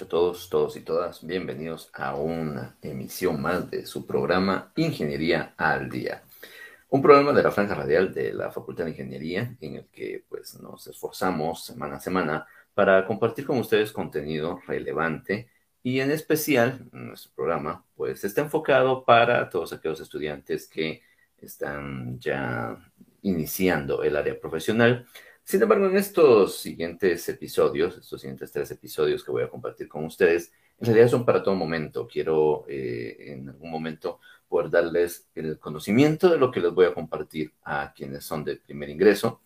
A todos, todos y todas. Bienvenidos a una emisión más de su programa Ingeniería al Día. Un programa de la franja radial de la Facultad de Ingeniería en el que pues nos esforzamos semana a semana para compartir con ustedes contenido relevante y en especial nuestro programa pues está enfocado para todos aquellos estudiantes que están ya iniciando el área profesional sin embargo, en estos siguientes episodios, estos siguientes tres episodios que voy a compartir con ustedes, en realidad son para todo momento. Quiero eh, en algún momento poder darles el conocimiento de lo que les voy a compartir a quienes son de primer ingreso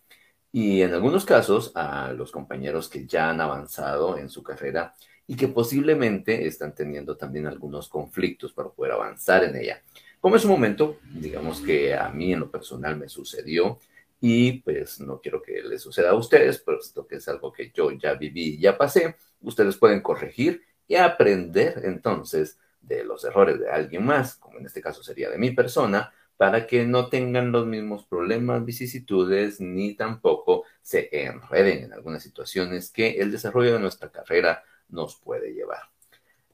y en algunos casos a los compañeros que ya han avanzado en su carrera y que posiblemente están teniendo también algunos conflictos para poder avanzar en ella. Como es un momento, digamos que a mí en lo personal me sucedió, y pues no quiero que les suceda a ustedes, puesto que es algo que yo ya viví y ya pasé. Ustedes pueden corregir y aprender entonces de los errores de alguien más, como en este caso sería de mi persona, para que no tengan los mismos problemas, vicisitudes, ni tampoco se enreden en algunas situaciones que el desarrollo de nuestra carrera nos puede llevar.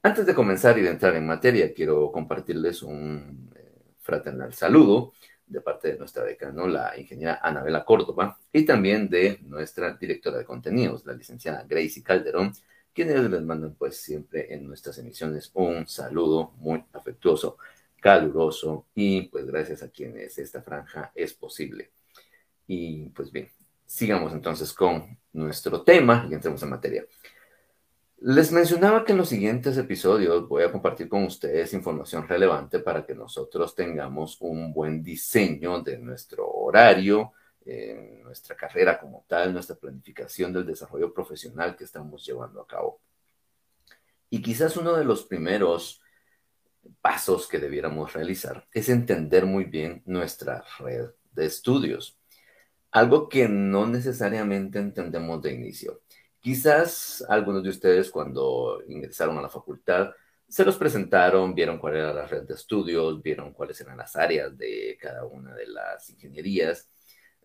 Antes de comenzar y de entrar en materia, quiero compartirles un eh, fraternal saludo de parte de nuestra decana, la ingeniera Anabela Córdoba, y también de nuestra directora de contenidos, la licenciada Gracie Calderón, quienes les mandan pues siempre en nuestras emisiones un saludo muy afectuoso, caluroso y pues gracias a quienes esta franja es posible. Y pues bien, sigamos entonces con nuestro tema y entremos en materia. Les mencionaba que en los siguientes episodios voy a compartir con ustedes información relevante para que nosotros tengamos un buen diseño de nuestro horario, eh, nuestra carrera como tal, nuestra planificación del desarrollo profesional que estamos llevando a cabo. Y quizás uno de los primeros pasos que debiéramos realizar es entender muy bien nuestra red de estudios, algo que no necesariamente entendemos de inicio. Quizás algunos de ustedes cuando ingresaron a la facultad se los presentaron, vieron cuál era la red de estudios, vieron cuáles eran las áreas de cada una de las ingenierías,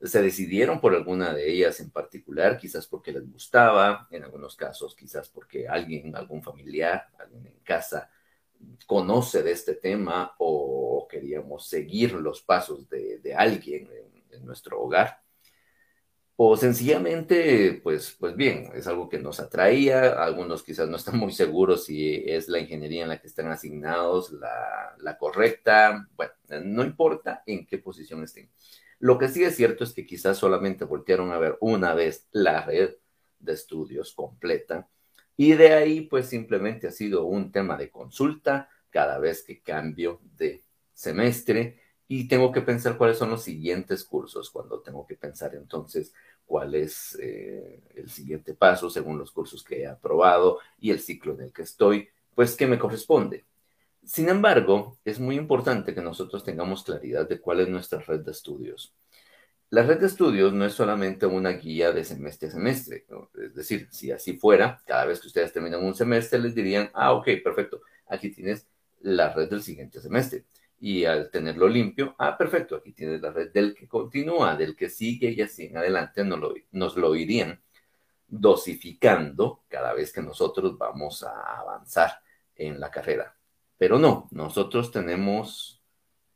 se decidieron por alguna de ellas en particular, quizás porque les gustaba, en algunos casos quizás porque alguien, algún familiar, alguien en casa conoce de este tema o queríamos seguir los pasos de, alguien en nuestro hogar o sencillamente, pues, pues bien, es algo que nos atraía, algunos quizás no están muy seguros si es la ingeniería en la que están asignados la, la correcta, bueno, no importa en qué posición estén. Lo que sí es cierto es que quizás solamente voltearon a ver una vez la red de estudios completa y de ahí pues simplemente ha sido un tema de consulta cada vez que cambio de semestre y tengo que pensar cuáles son los siguientes cursos, cuando tengo que pensar entonces cuál es eh, el siguiente paso según los cursos que he aprobado y el ciclo en el que estoy, pues qué me corresponde. Sin embargo, es muy importante que nosotros tengamos claridad de cuál es nuestra red de estudios. La red de estudios no es solamente una guía de semestre a semestre, es decir, si así fuera, cada vez que ustedes terminan un semestre les dirían, ah, ok, perfecto, aquí tienes la red del siguiente semestre y al tenerlo limpio, ah, perfecto, aquí tienes la red del que continúa, del que sigue y así en adelante nos lo, nos irían dosificando cada vez que nosotros vamos a avanzar en la carrera. Pero no, nosotros tenemos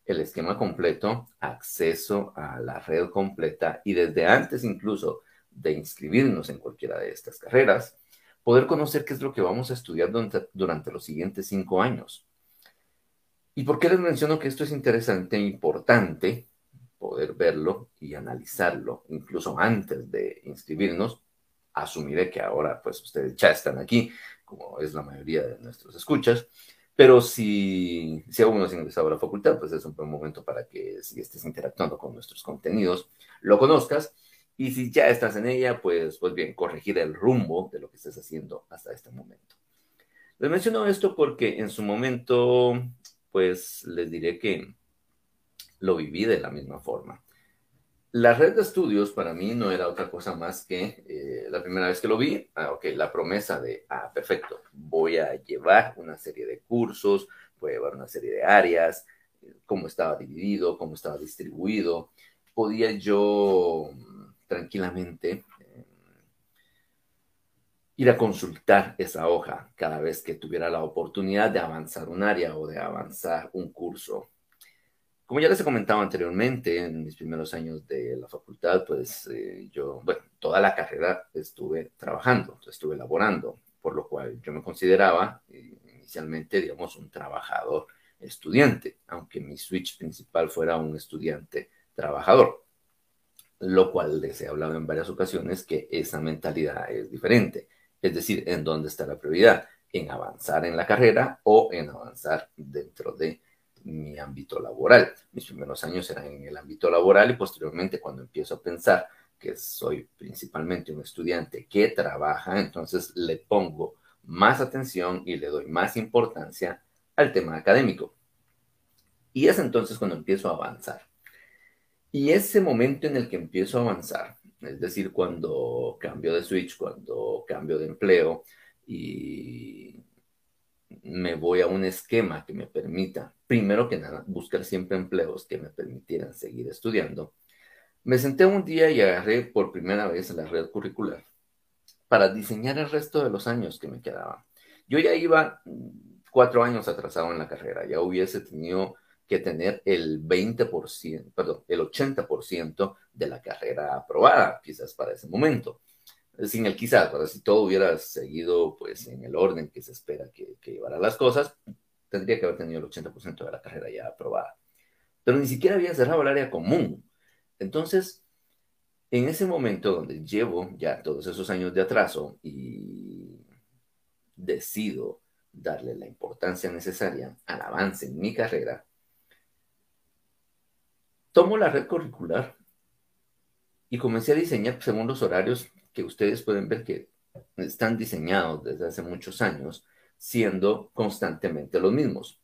el esquema completo, acceso a la red completa y desde antes incluso de inscribirnos en cualquiera de estas carreras, poder conocer qué es lo que vamos a estudiar durante los siguientes cinco años ¿Y por qué les menciono que esto es interesante e importante poder verlo y analizarlo, incluso antes de inscribirnos? Asumiré que ahora pues ustedes ya están aquí, como es la mayoría de nuestros escuchas, pero si, si aún no has ingresado a la facultad, pues es un buen momento para que si estés interactuando con nuestros contenidos, lo conozcas. Y si ya estás en ella, pues, pues bien, corregir el rumbo de lo que estés haciendo hasta este momento. Les menciono esto porque en su momento pues les diré que lo viví de la misma forma. La red de estudios para mí no era otra cosa más que eh, la primera vez que lo vi, ah, ok, la promesa de, ah, perfecto, voy a llevar una serie de cursos, voy a llevar una serie de áreas, cómo estaba dividido, cómo estaba distribuido. Podía yo tranquilamente ir a consultar esa hoja cada vez que tuviera la oportunidad de avanzar un área o de avanzar un curso. Como ya les he comentado anteriormente, en mis primeros años de la facultad, pues eh, yo, bueno, toda la carrera estuve trabajando, estuve laborando, por lo cual yo me consideraba eh, inicialmente, digamos, un trabajador estudiante, aunque mi switch principal fuera un estudiante trabajador, lo cual les he hablado en varias ocasiones que esa mentalidad es diferente. Es decir, en dónde está la prioridad, en avanzar en la carrera o en avanzar dentro de mi ámbito laboral. Mis primeros años eran en el ámbito laboral y posteriormente cuando empiezo a pensar que soy principalmente un estudiante que trabaja, entonces le pongo más atención y le doy más importancia al tema académico. Y es entonces cuando empiezo a avanzar. Y ese momento en el que empiezo a avanzar es decir, cuando cambio de switch, cuando cambio de empleo y me voy a un esquema que me permita, primero que nada, buscar siempre empleos que me permitieran seguir estudiando, me senté un día y agarré por primera vez la red curricular para diseñar el resto de los años que me quedaban. Yo ya iba cuatro años atrasado en la carrera, ya hubiese tenido que tener el 20%, perdón, el 80% de la carrera aprobada, quizás para ese momento. Sin el quizás, para si todo hubiera seguido pues en el orden que se espera que, que llevara las cosas, tendría que haber tenido el 80% de la carrera ya aprobada. Pero ni siquiera había cerrado el área común. Entonces, en ese momento donde llevo ya todos esos años de atraso y decido darle la importancia necesaria al avance en mi carrera, tomo la red curricular y comencé a diseñar según los horarios que ustedes pueden ver que están diseñados desde hace muchos años, siendo constantemente los mismos.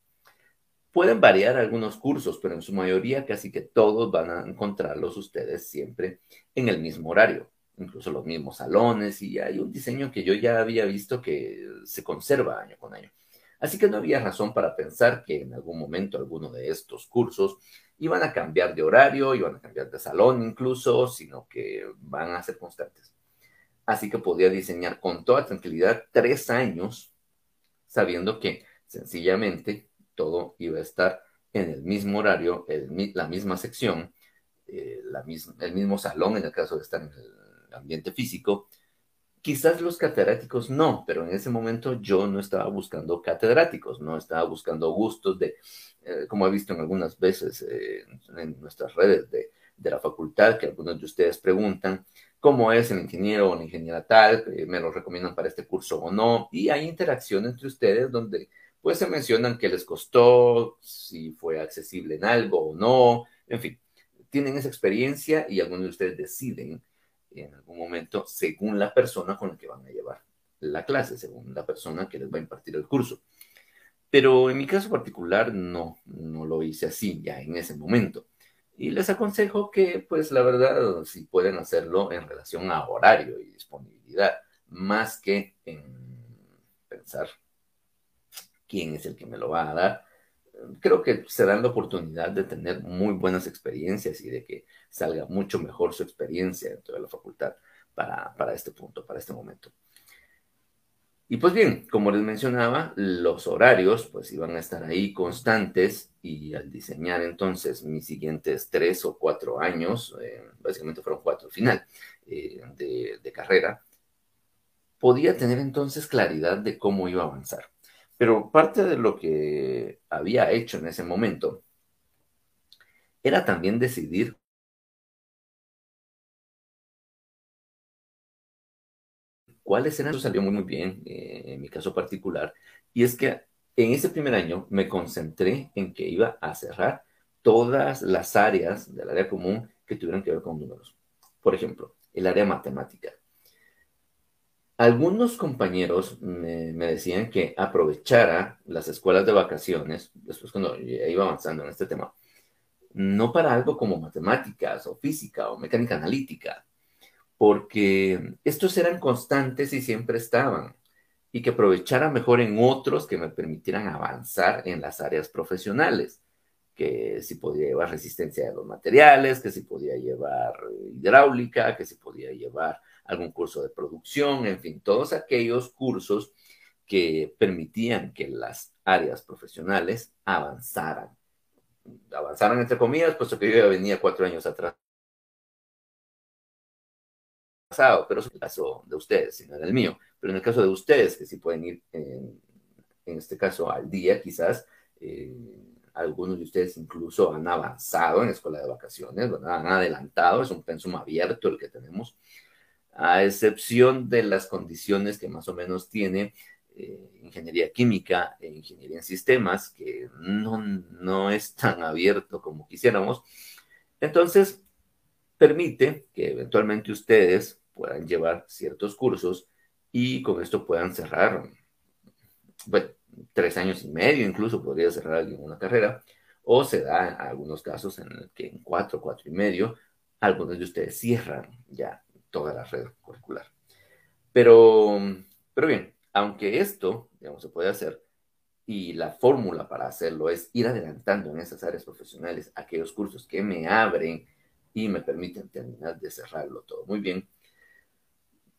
Pueden variar algunos cursos, pero en su mayoría casi que todos van a encontrarlos ustedes siempre en el mismo horario, incluso los mismos salones y hay un diseño que yo ya había visto que se conserva año con año. Así que no había razón para pensar que en algún momento alguno de estos cursos iban a cambiar de horario, iban a cambiar de salón incluso, sino que van a ser constantes. Así que podía diseñar con toda tranquilidad tres años, sabiendo que sencillamente todo iba a estar en el mismo horario, la misma sección, eh, el mismo salón en el caso de estar en el ambiente físico, Quizás los catedráticos no, pero en ese momento yo no estaba buscando catedráticos, no estaba buscando gustos de, eh, como he visto en algunas veces eh, en nuestras redes de, de, la facultad, que algunos de ustedes preguntan cómo es el ingeniero o la ingeniera tal, me lo recomiendan para este curso o no, y hay interacción entre ustedes donde pues se mencionan qué les costó, si fue accesible en algo o no, en fin, tienen esa experiencia y algunos de ustedes deciden en algún momento según la persona con la que van a llevar la clase, según la persona que les va a impartir el curso. Pero en mi caso particular no, no lo hice así ya en ese momento. Y les aconsejo que, pues la verdad, si pueden hacerlo en relación a horario y disponibilidad, más que en pensar quién es el que me lo va a dar, creo que se dan la oportunidad de tener muy buenas experiencias y de que salga mucho mejor su experiencia dentro de la facultad para, para este punto, para este momento. Y pues bien, como les mencionaba, los horarios pues iban a estar ahí constantes y al diseñar entonces mis siguientes tres o cuatro años, eh, básicamente fueron cuatro al final eh, de, de carrera, podía tener entonces claridad de cómo iba a avanzar. Pero parte de lo que había hecho en ese momento era también decidir cuáles eran. Eso salió muy, muy bien eh, en mi caso particular. Y es que en ese primer año me concentré en que iba a cerrar todas las áreas del área común que tuvieran que ver con números. Por ejemplo, el área matemática. Algunos compañeros me, decían que aprovechara las escuelas de vacaciones, después cuando iba avanzando en este tema, no para algo como matemáticas o física o mecánica analítica, porque estos eran constantes y siempre estaban, y que aprovechara mejor en otros que me permitieran avanzar en las áreas profesionales. que si podía llevar resistencia de los materiales, que si podía llevar hidráulica, que si podía llevar algún curso de producción, en fin, todos aquellos cursos que permitían que las áreas profesionales avanzaran. Avanzaran entre comillas, puesto que yo ya venía cuatro años atrás. Pero es el caso de ustedes, sino el mío. Pero en el caso de ustedes, que sí pueden ir, en, este caso, al día, quizás, eh, algunos de ustedes incluso han avanzado en escuela de vacaciones, han adelantado, es un pensum abierto el que tenemos, a excepción de las condiciones que más o menos tiene eh, ingeniería química e ingeniería en sistemas, que no, no es tan abierto como quisiéramos. Entonces, permite que eventualmente ustedes puedan llevar ciertos cursos y con esto puedan cerrar, bueno, tres años y medio, incluso podría cerrar alguien una carrera, o se da en algunos casos en el que en cuatro, cuatro y medio, algunos de ustedes cierran ya toda la red curricular. Pero, pero bien, aunque esto, digamos, se puede hacer, y la fórmula para hacerlo es ir adelantando en esas áreas profesionales aquellos cursos que me abren y me permiten terminar de cerrarlo todo muy bien,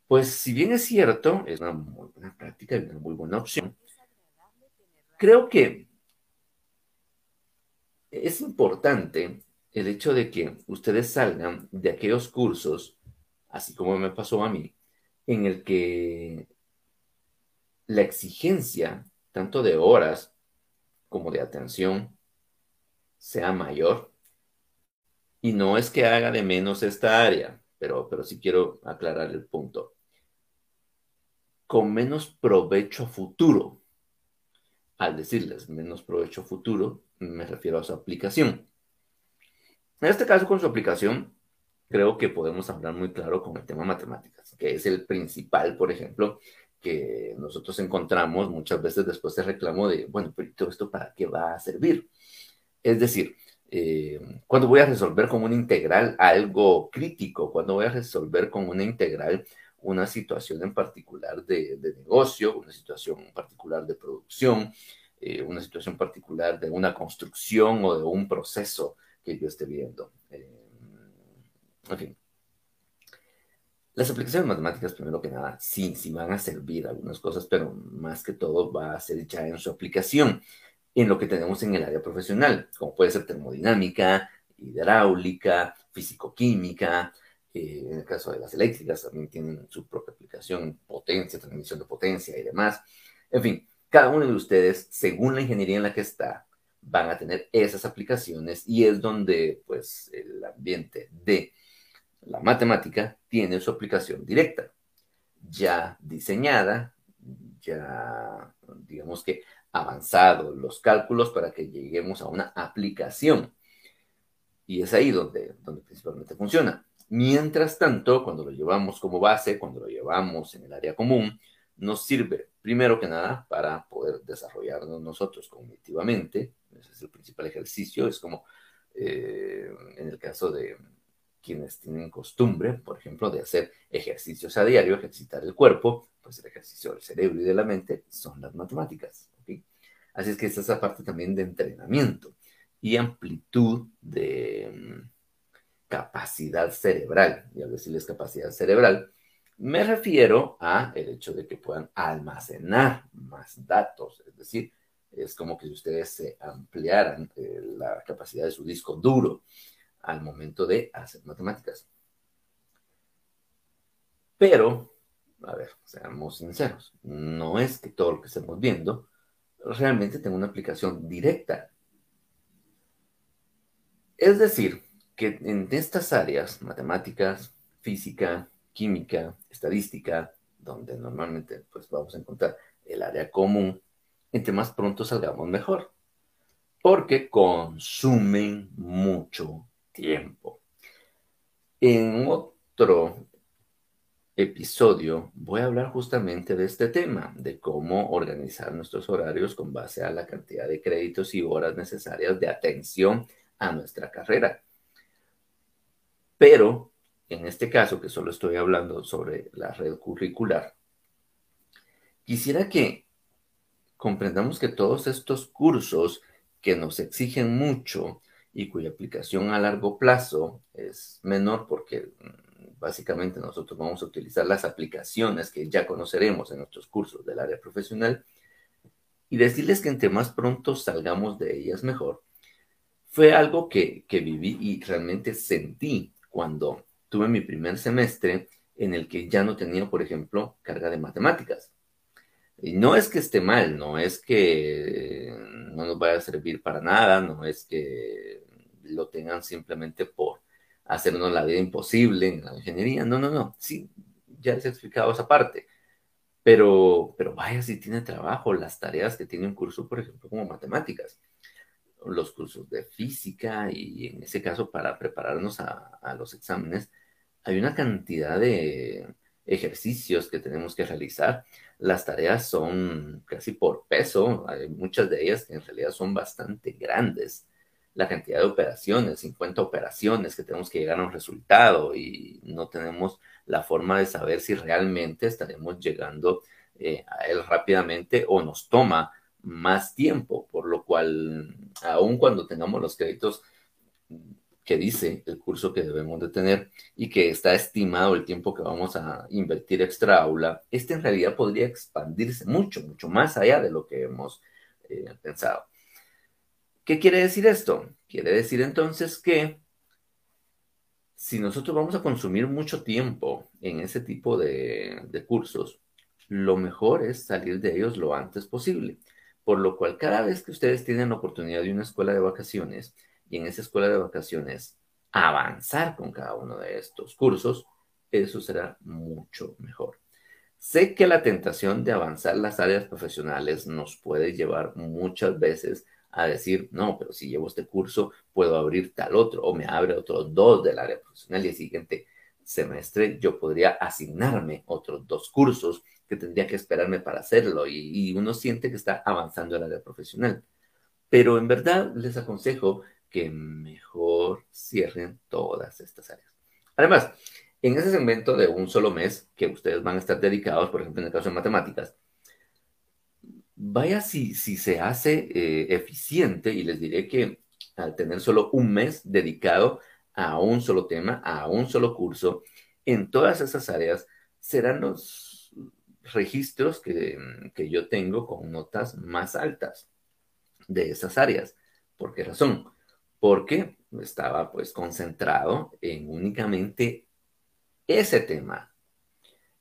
pues si bien es cierto, es una muy buena práctica y una muy buena opción, creo que es importante el hecho de que ustedes salgan de aquellos cursos, así como me pasó a mí, en el que la exigencia, tanto de horas como de atención, sea mayor. Y no es que haga de menos esta área, pero, pero sí quiero aclarar el punto. Con menos provecho futuro al decirles menos provecho futuro, me refiero a su aplicación. En este caso, con su aplicación, creo que podemos hablar muy claro con el tema matemáticas, que es el principal, por ejemplo, que nosotros encontramos muchas veces después de reclamo de, bueno, pero todo esto para qué va a servir? Es decir, eh, cuando voy a resolver con una integral algo crítico, cuando voy a resolver con una integral una situación en particular de, negocio, una situación en particular de producción, eh, una situación particular de una construcción o de un proceso que yo esté viendo. Eh, fin. Las aplicaciones matemáticas, primero que nada, sí, sí van a servir algunas cosas, pero más que todo va a ser ya en su aplicación, en lo que tenemos en el área profesional, como puede ser termodinámica, hidráulica, físico-química, en el caso de las eléctricas también tienen su propia aplicación, potencia, transmisión de potencia y demás. En fin, cada uno de ustedes, según la ingeniería en la que está, van a tener esas aplicaciones y es donde pues el ambiente de la matemática tiene su aplicación directa, ya diseñada, ya digamos que avanzado los cálculos para que lleguemos a una aplicación. Y es ahí donde, donde principalmente funciona. Mientras tanto, cuando lo llevamos como base, cuando lo llevamos en el área común, nos sirve primero que nada para poder desarrollarnos nosotros cognitivamente. Ese es el principal ejercicio. Es como eh, en el caso de quienes tienen costumbre, por ejemplo, de hacer ejercicios a diario, ejercitar el cuerpo, pues el ejercicio del cerebro y de la mente son las matemáticas. Así es que esta es la parte también de entrenamiento y amplitud de mm, capacidad cerebral. Y al decirles capacidad cerebral, me refiero a el hecho de que puedan almacenar más datos, es decir, es como que si ustedes se ampliaran eh, la capacidad de su disco duro al momento de hacer matemáticas. Pero, a ver, seamos sinceros, no es que todo lo que estemos viendo realmente tenga una aplicación directa. Es decir, que en estas áreas, matemáticas, física, química, estadística, donde normalmente pues vamos a encontrar el área común, entre más pronto salgamos mejor, porque consumen mucho tiempo. En otro episodio voy a hablar justamente de este tema, de cómo organizar nuestros horarios con base a la cantidad de créditos y horas necesarias de atención a nuestra carrera. Pero en este caso, que solo estoy hablando sobre la red curricular, quisiera que comprendamos que todos estos cursos que nos exigen mucho y cuya aplicación a largo plazo es menor porque mm, básicamente nosotros vamos a utilizar las aplicaciones que ya conoceremos en nuestros cursos del área profesional y decirles que entre más pronto salgamos de ellas mejor, fue algo que, que viví y realmente sentí cuando tuve mi primer semestre en el que ya no tenía, por ejemplo, carga de matemáticas. Y no es que esté mal, no es que no nos vaya a servir para nada, no es que lo tengan simplemente por hacernos la vida imposible en la ingeniería. No, no, no. Sí, ya les he explicado esa parte. Pero, pero vaya si tiene trabajo, las tareas que tiene un curso, por ejemplo, como matemáticas, los cursos de física y en ese caso para prepararnos a, a los exámenes, hay una cantidad de ejercicios que tenemos que realizar. Las tareas son casi por peso, hay muchas de ellas que en realidad son bastante grandes. La cantidad de operaciones, 50 operaciones que tenemos que llegar a un resultado y no tenemos la forma de saber si realmente estaremos llegando eh, a él rápidamente o nos toma más tiempo, por lo cual, aun cuando tengamos los créditos que dice el curso que debemos de tener y que está estimado el tiempo que vamos a invertir extra aula, este en realidad podría expandirse mucho, mucho más allá de lo que hemos eh, pensado. ¿Qué quiere decir esto? Quiere decir entonces que si nosotros vamos a consumir mucho tiempo en ese tipo de, cursos, lo mejor es salir de ellos lo antes posible. Por lo cual, cada vez que ustedes tienen la oportunidad de una escuela de vacaciones, y en esa escuela de vacaciones avanzar con cada uno de estos cursos, eso será mucho mejor. Sé que la tentación de avanzar las áreas profesionales nos puede llevar muchas veces a decir, no, pero si llevo este curso, puedo abrir tal otro o me abre otros dos del área profesional y el siguiente semestre yo podría asignarme otros dos cursos que tendría que esperarme para hacerlo y, y uno siente que está avanzando el área profesional. Pero en verdad les aconsejo que mejor cierren todas estas áreas. Además, en ese segmento de un solo mes que ustedes van a estar dedicados, por ejemplo, en el caso de matemáticas, vaya si, si se hace eh, eficiente y les diré que al tener solo un mes dedicado a un solo tema, a un solo curso, en todas esas áreas serán los registros que, que yo tengo con notas más altas de esas áreas. ¿Por qué razón? porque estaba pues concentrado en únicamente ese tema.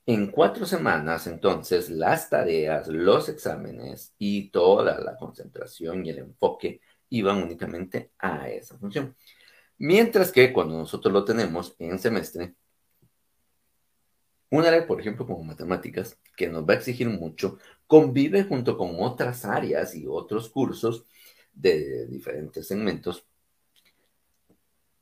En cuatro semanas, entonces, las tareas, los exámenes y toda la concentración y el enfoque iban únicamente a esa función. Mientras que cuando nosotros lo tenemos en semestre, un área, por ejemplo, como matemáticas, que nos va a exigir mucho, convive junto con otras áreas y otros cursos de diferentes segmentos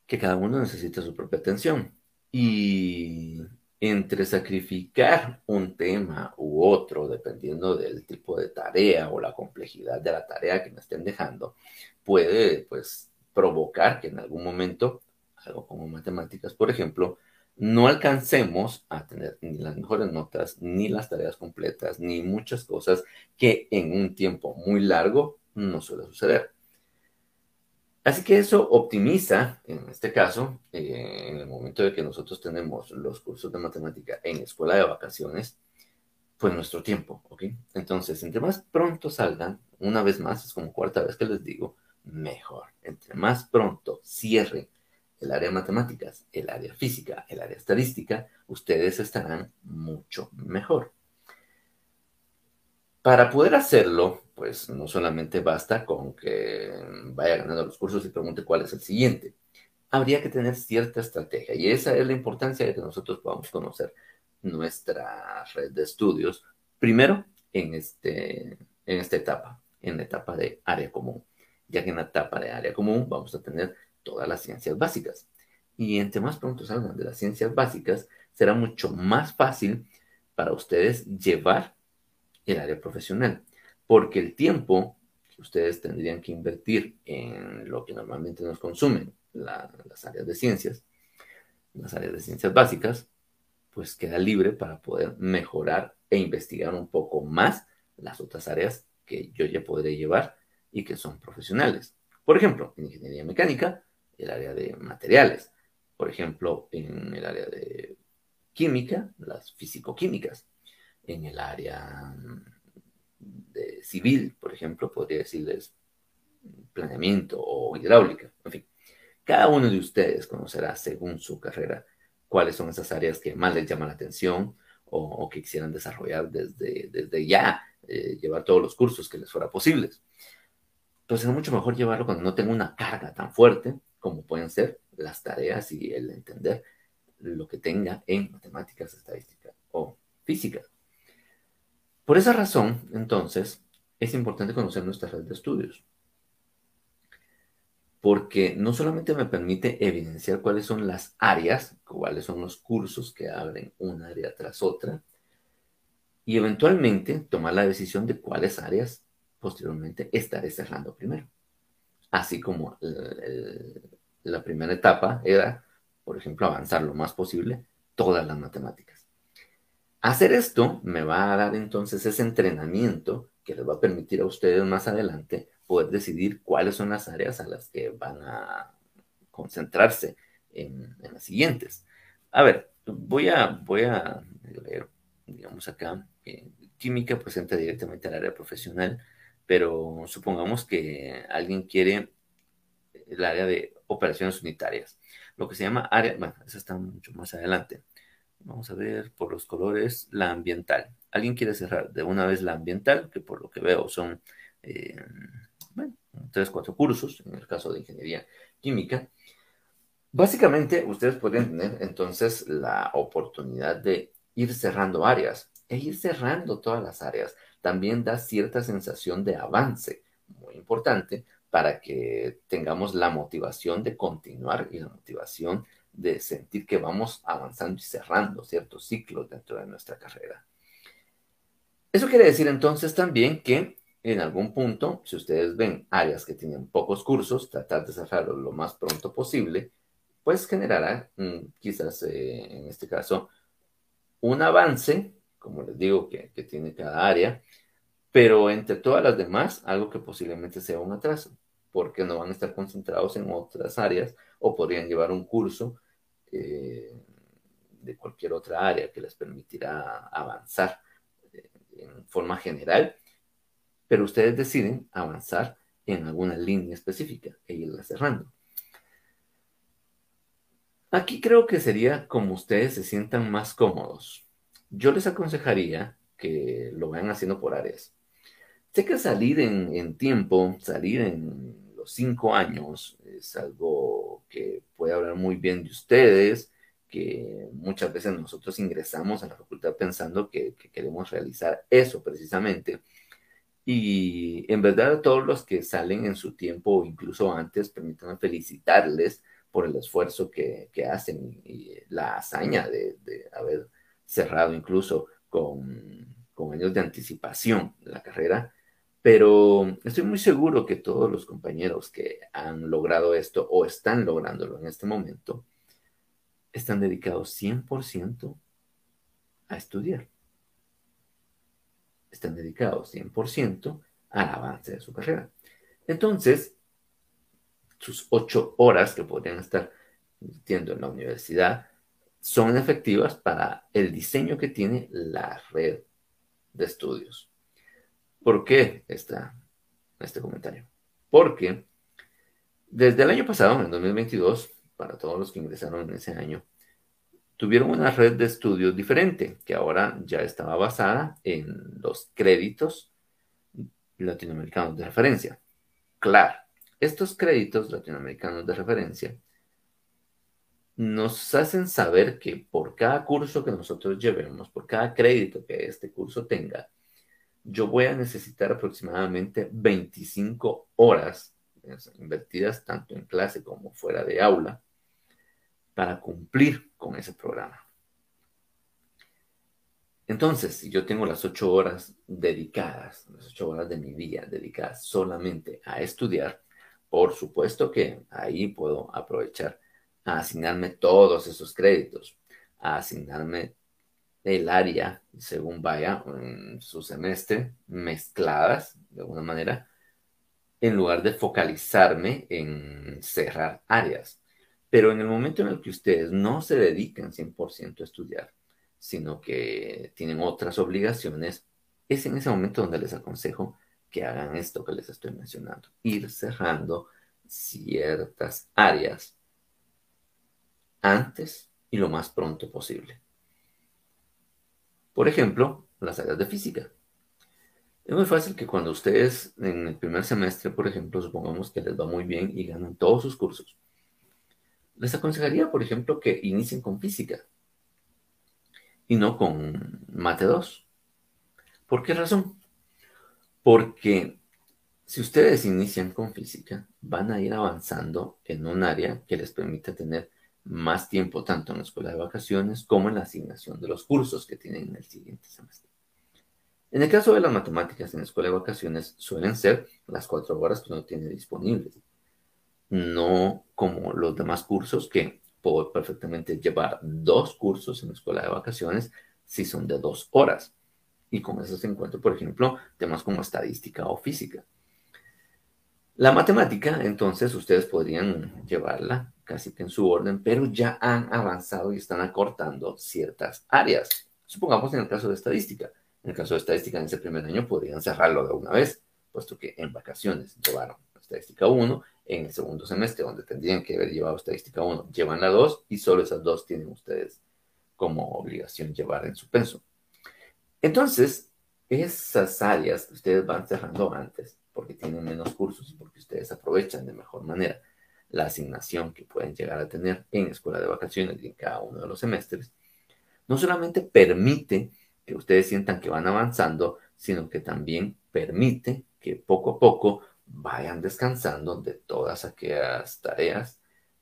que cada uno necesita su propia atención. Y entre sacrificar un tema u otro, dependiendo del tipo de tarea o la complejidad de la tarea que me estén dejando, puede pues provocar que en algún momento, algo como matemáticas, por ejemplo, no alcancemos a tener ni las mejores notas, ni las tareas completas, ni muchas cosas que en un tiempo muy largo no suele suceder. Así que eso optimiza, en este caso, eh, en el momento de que nosotros tenemos los cursos de matemática en escuela de vacaciones, pues nuestro tiempo, ¿ok? Entonces, entre más pronto salgan, una vez más, es como cuarta vez que les digo, mejor. Entre más pronto cierren el área de matemáticas, el área física, el área estadística, ustedes estarán mucho mejor. Para poder hacerlo, pues no solamente basta con que vaya ganando los cursos y pregunte cuál es el siguiente. Habría que tener cierta estrategia y esa es la importancia de que nosotros podamos conocer nuestra red de estudios, primero en, este, en esta etapa, en la etapa de área común, ya que en la etapa de área común vamos a tener todas las ciencias básicas. Y entre más pronto salgan de las ciencias básicas, será mucho más fácil para ustedes llevar el área profesional porque el tiempo que ustedes tendrían que invertir en lo que normalmente nos consumen las áreas de ciencias, las áreas de ciencias básicas, pues queda libre para poder mejorar e investigar un poco más las otras áreas que yo ya podré llevar y que son profesionales. Por ejemplo, en ingeniería mecánica, el área de materiales. Por ejemplo, en el área de química, las físico-químicas. En el área de civil, por ejemplo, podría decirles planeamiento o hidráulica. En fin, cada uno de ustedes conocerá según su carrera cuáles son esas áreas que más les llaman la atención o, que quisieran desarrollar desde, desde ya, eh, llevar todos los cursos que les fuera posibles. Entonces es mucho mejor llevarlo cuando no tengo una carga tan fuerte como pueden ser las tareas y el entender lo que tenga en matemáticas, estadística o física. Por esa razón, entonces, es importante conocer nuestra red de estudios porque no solamente me permite evidenciar cuáles son las áreas, cuáles son los cursos que abren una área tras otra, y eventualmente tomar la decisión de cuáles áreas posteriormente estaré cerrando primero. Así como la primera etapa era, por ejemplo, avanzar lo más posible todas las matemáticas. Hacer esto me va a dar entonces ese entrenamiento que les va a permitir a ustedes más adelante poder decidir cuáles son las áreas a las que van a concentrarse en, las siguientes. A ver, voy a, voy a leer, digamos acá, química presenta directamente al área profesional, pero supongamos que alguien quiere el área de operaciones unitarias, lo que se llama área, bueno, eso está mucho más adelante. Vamos a ver por los colores la ambiental. Alguien quiere cerrar de una vez la ambiental, que por lo que veo son eh, tres, cuatro cursos, en el caso de ingeniería química. Básicamente, ustedes pueden tener entonces la oportunidad de ir cerrando áreas e ir cerrando todas las áreas. También da cierta sensación de avance, muy importante, para que tengamos la motivación de continuar y la motivación de sentir que vamos avanzando y cerrando ciertos ciclos dentro de nuestra carrera. Eso quiere decir entonces también que en algún punto, si ustedes ven áreas que tienen pocos cursos, tratar de cerrarlo lo más pronto posible, pues generará mm, quizás eh, en este caso un avance, como les digo, que tiene cada área, pero entre todas las demás, algo que posiblemente sea un atraso, porque no van a estar concentrados en otras áreas o podrían llevar un curso eh, de cualquier otra área que les permitirá avanzar eh, en forma general pero ustedes deciden avanzar en alguna línea específica e irla cerrando. Aquí creo que sería como ustedes se sientan más cómodos. Yo les aconsejaría que lo vayan haciendo por áreas. Sé que salir en, en tiempo, salir en cinco años, es algo que puede hablar muy bien de ustedes, que muchas veces nosotros ingresamos a la facultad pensando que, que queremos realizar eso precisamente y en verdad a todos los que salen en su tiempo o incluso antes, permítanme felicitarles por el esfuerzo que, hacen y la hazaña de, haber cerrado incluso con años de anticipación la carrera. Pero estoy muy seguro que todos los compañeros que han logrado esto o están lográndolo en este momento, están dedicados 100% a estudiar están dedicados 100% al avance de su carrera. Entonces, sus ocho horas que podrían estar invirtiendo en la universidad son efectivas para el diseño que tiene la red de estudios. ¿Por qué está este comentario? Porque desde el año pasado, en 2022, para todos los que ingresaron en ese año, tuvieron una red de estudios diferente, que ahora ya estaba basada en los créditos latinoamericanos de referencia. Claro, estos créditos latinoamericanos de referencia nos hacen saber que por cada curso que nosotros llevemos, por cada crédito que este curso tenga, yo voy a necesitar aproximadamente 25 horas invertidas tanto en clase como fuera de aula para cumplir con ese programa. Entonces, si yo tengo las ocho horas dedicadas, las ocho horas de mi día dedicadas solamente a estudiar, por supuesto que ahí puedo aprovechar a asignarme todos esos créditos, a asignarme el área según vaya en su semestre, mezcladas de alguna manera, en lugar de focalizarme en cerrar áreas. Pero en el momento en el que ustedes no se dedican 100% a estudiar, sino que tienen otras obligaciones, es en ese momento donde les aconsejo que hagan esto que les estoy mencionando, ir cerrando ciertas áreas antes y lo más pronto posible. Por ejemplo, las áreas de física. Es muy fácil que cuando ustedes en el primer semestre, por ejemplo, supongamos que les va muy bien y ganan todos sus cursos, les aconsejaría, por ejemplo, que inicien con física y no con mate 2. ¿Por qué razón? Porque si ustedes inician con física, van a ir avanzando en un área que les permite tener más tiempo tanto en la escuela de vacaciones como en la asignación de los cursos que tienen en el siguiente semestre. En el caso de las matemáticas en la escuela de vacaciones suelen ser las cuatro horas que uno tiene disponibles, no como los demás cursos que puedo perfectamente llevar dos cursos en la escuela de vacaciones si son de dos horas. Y con eso se encuentra, por ejemplo, temas como estadística o física. La matemática, entonces, ustedes podrían llevarla casi que en su orden, pero ya han avanzado y están acortando ciertas áreas. Supongamos en el caso de estadística. En el caso de estadística, en ese primer año podrían cerrarlo de una vez, puesto que en vacaciones llevaron estadística 1, en el segundo semestre, donde tendrían que haber llevado estadística 1, llevan la 2 y solo esas dos tienen ustedes como obligación llevar en su penso. Entonces, esas áreas que ustedes van cerrando antes, porque tienen menos cursos y porque ustedes aprovechan de mejor manera la asignación que pueden llegar a tener en escuela de vacaciones y en cada uno de los semestres, no solamente permite que ustedes sientan que van avanzando, sino que también permite que poco a poco vayan descansando de todas aquellas tareas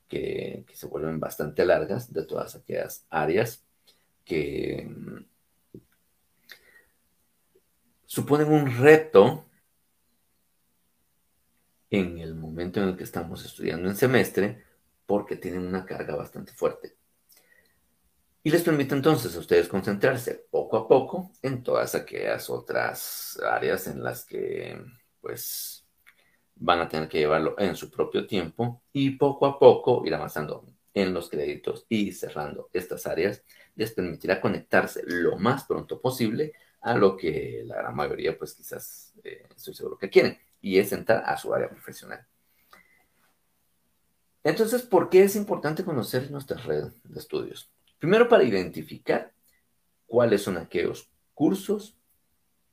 que, que se vuelven bastante largas, de todas aquellas áreas que mm, suponen un reto en el momento en el que estamos estudiando en semestre porque tienen una carga bastante fuerte. Y les permite entonces a ustedes concentrarse poco a poco en todas aquellas otras áreas en las que pues van a tener que llevarlo en su propio tiempo y poco a poco ir avanzando en los créditos y cerrando estas áreas les permitirá conectarse lo más pronto posible a lo que la gran mayoría, pues quizás eh, estoy seguro que quieren, y es entrar a su área profesional. Entonces, ¿por qué es importante conocer nuestra red de estudios? Primero, para identificar cuáles son aquellos cursos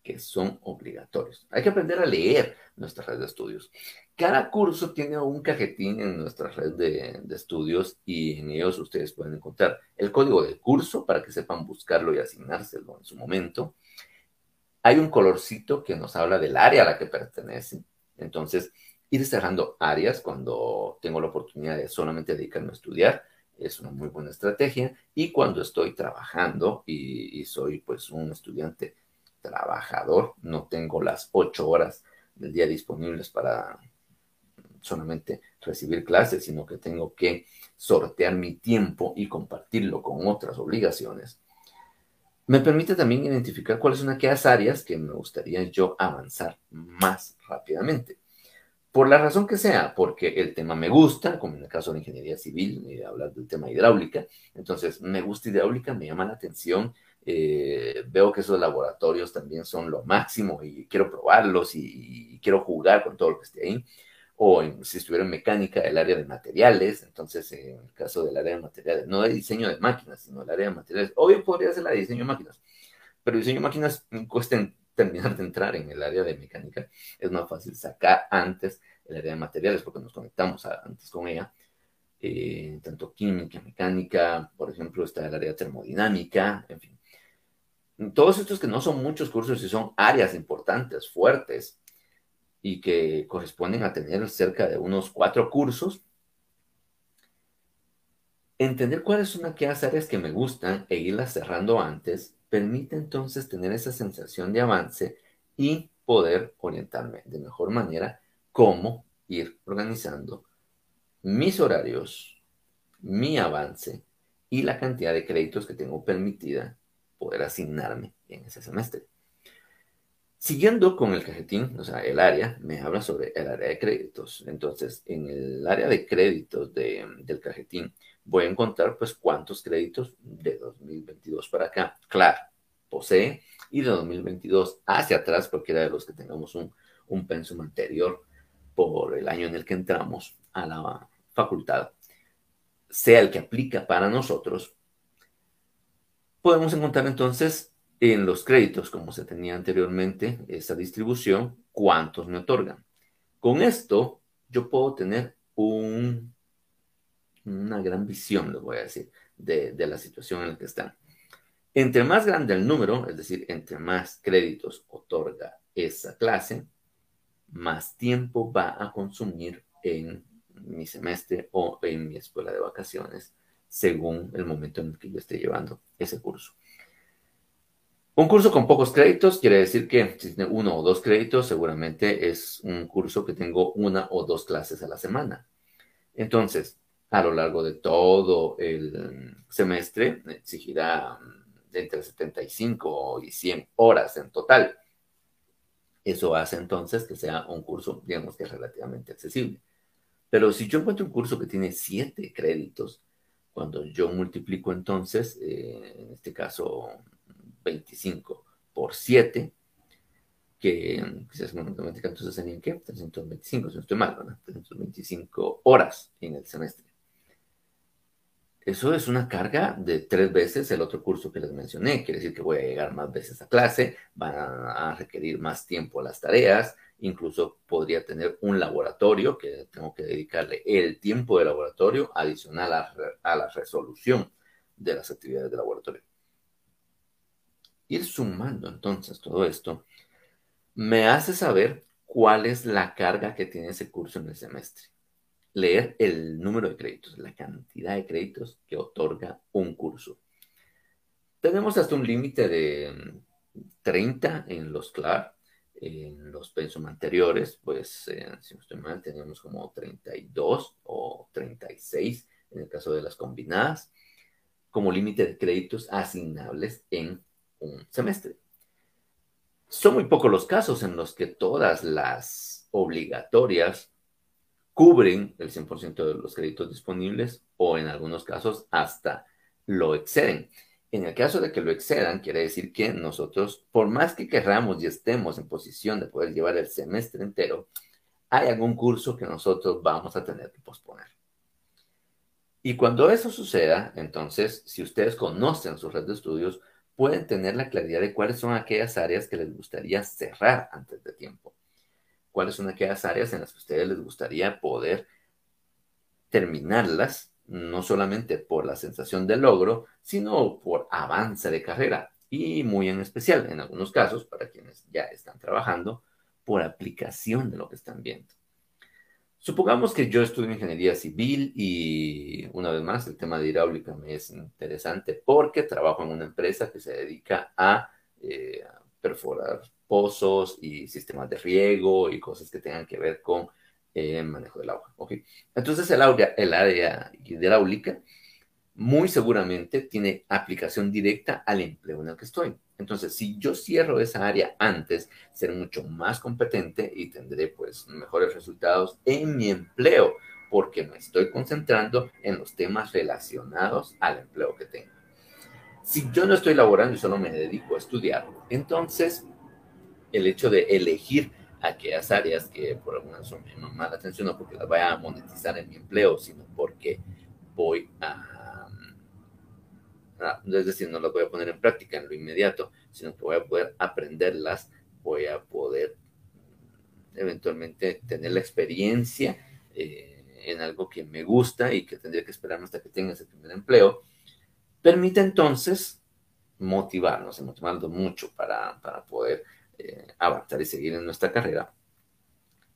que son obligatorios. Hay que aprender a leer nuestra red de estudios. Cada curso tiene un cajetín en nuestra red de, de, estudios y en ellos ustedes pueden encontrar el código del curso para que sepan buscarlo y asignárselo en su momento, hay un colorcito que nos habla del área a la que pertenece. Entonces, ir cerrando áreas cuando tengo la oportunidad de solamente dedicarme a estudiar es una muy buena estrategia. Y cuando estoy trabajando y, soy pues un estudiante trabajador, no tengo las ocho horas del día disponibles para solamente recibir clases, sino que tengo que sortear mi tiempo y compartirlo con otras obligaciones me permite también identificar cuáles son aquellas áreas que me gustaría yo avanzar más rápidamente. Por la razón que sea, porque el tema me gusta, como en el caso de ingeniería civil, y hablar del tema hidráulica, entonces me gusta hidráulica, me llama la atención, eh, veo que esos laboratorios también son lo máximo y quiero probarlos y, y quiero jugar con todo lo que esté ahí o si estuviera en mecánica, el área de materiales, entonces en el caso del área de materiales, no de diseño de máquinas, sino el área de materiales, obvio podría ser la de diseño de máquinas, pero diseño de máquinas cuesta terminar de entrar en el área de mecánica, es más fácil sacar antes el área de materiales porque nos conectamos antes con ella, eh, tanto química, mecánica, por ejemplo, está el área termodinámica, en fin. Todos estos que no son muchos cursos y son áreas importantes, fuertes, y que corresponden a tener cerca de unos cuatro cursos. Entender cuáles son aquellas áreas que me gustan e irlas cerrando antes permite entonces tener esa sensación de avance y poder orientarme de mejor manera cómo ir organizando mis horarios, mi avance y la cantidad de créditos que tengo permitida poder asignarme en ese semestre. Siguiendo con el cajetín, o sea, el área, me habla sobre el área de créditos. Entonces, en el área de créditos del cajetín, voy a encontrar pues cuántos créditos de 2022 para acá. Claro, posee y de 2022 hacia atrás, cualquiera de los que tengamos un, un pensum anterior por el año en el que entramos a la facultad, sea el que aplica para nosotros, podemos encontrar entonces en los créditos, como se tenía anteriormente, esa distribución, cuántos me otorgan. Con esto, yo puedo tener un, una gran visión, les voy a decir, de, de la situación en la que están. Entre más grande el número, es decir, entre más créditos otorga esa clase, más tiempo va a consumir en mi semestre o en mi escuela de vacaciones, según el momento en el que yo esté llevando ese curso. Un curso con pocos créditos quiere decir que si tiene uno o dos créditos, seguramente es un curso que tengo una o dos clases a la semana. Entonces, a lo largo de todo el semestre, exigirá entre 75 y 100 horas en total. Eso hace entonces que sea un curso, digamos que relativamente accesible. Pero si yo encuentro un curso que tiene 7 créditos, cuando yo multiplico entonces, eh, en este caso 25 por 7, que si es matemática, entonces serían ¿qué? 325, si no estoy mal, ¿verdad? 325 horas en el semestre. Eso es una carga de tres veces el otro curso que les mencioné. Quiere decir que voy a llegar más veces a clase, van a, requerir más tiempo a las tareas, incluso podría tener un laboratorio que tengo que dedicarle el tiempo de laboratorio adicional a, a la resolución de las actividades de laboratorio. Ir sumando entonces todo esto me hace saber cuál es la carga que tiene ese curso en el semestre leer el número de créditos, la cantidad de créditos que otorga un curso. Tenemos hasta un límite de 30 mm, en los CLAR, en los pensum anteriores, pues eh, si no estoy mal, teníamos como 32 o 36 en el caso de las combinadas, como límite de créditos asignables en un semestre. Son muy pocos los casos en los que todas las obligatorias cubren el 100% de los créditos disponibles o en algunos casos hasta lo exceden. En el caso de que lo excedan, quiere decir que nosotros, por más que querramos y estemos en posición de poder llevar el semestre entero, hay algún curso que nosotros vamos a tener que posponer. Y cuando eso suceda, entonces, si ustedes conocen su red de estudios, pueden tener la claridad de cuáles son aquellas áreas que les gustaría cerrar antes de tiempo cuáles son aquellas áreas en las que a ustedes les gustaría poder terminarlas, no solamente por la sensación de logro, sino por avance de carrera y muy en especial, en algunos casos, para quienes ya están trabajando, por aplicación de lo que están viendo. Supongamos que yo estudio ingeniería civil y una vez más el tema de hidráulica me es interesante porque trabajo en una empresa que se dedica a eh, perforar pozos y sistemas de riego y cosas que tengan que ver con el eh, manejo del agua. ¿okay? Entonces el área, el área hidráulica muy seguramente tiene aplicación directa al empleo en el que estoy. Entonces, si yo cierro esa área antes, seré mucho más competente y tendré pues mejores resultados en mi empleo, porque me estoy concentrando en los temas relacionados al empleo que tengo. Si yo no estoy laborando y solo me dedico a estudiar, entonces el hecho de elegir aquellas áreas que por alguna razón me llaman la atención, no porque las vaya a monetizar en mi empleo, sino porque voy a, es decir, no las voy a poner en práctica en lo inmediato, sino que voy a poder aprenderlas, voy a poder eventualmente tener la experiencia eh, en algo que me gusta y que tendría que esperar hasta que tenga ese primer empleo, permite entonces motivarnos, motivarnos mucho para, para poder eh, avanzar y seguir en nuestra carrera.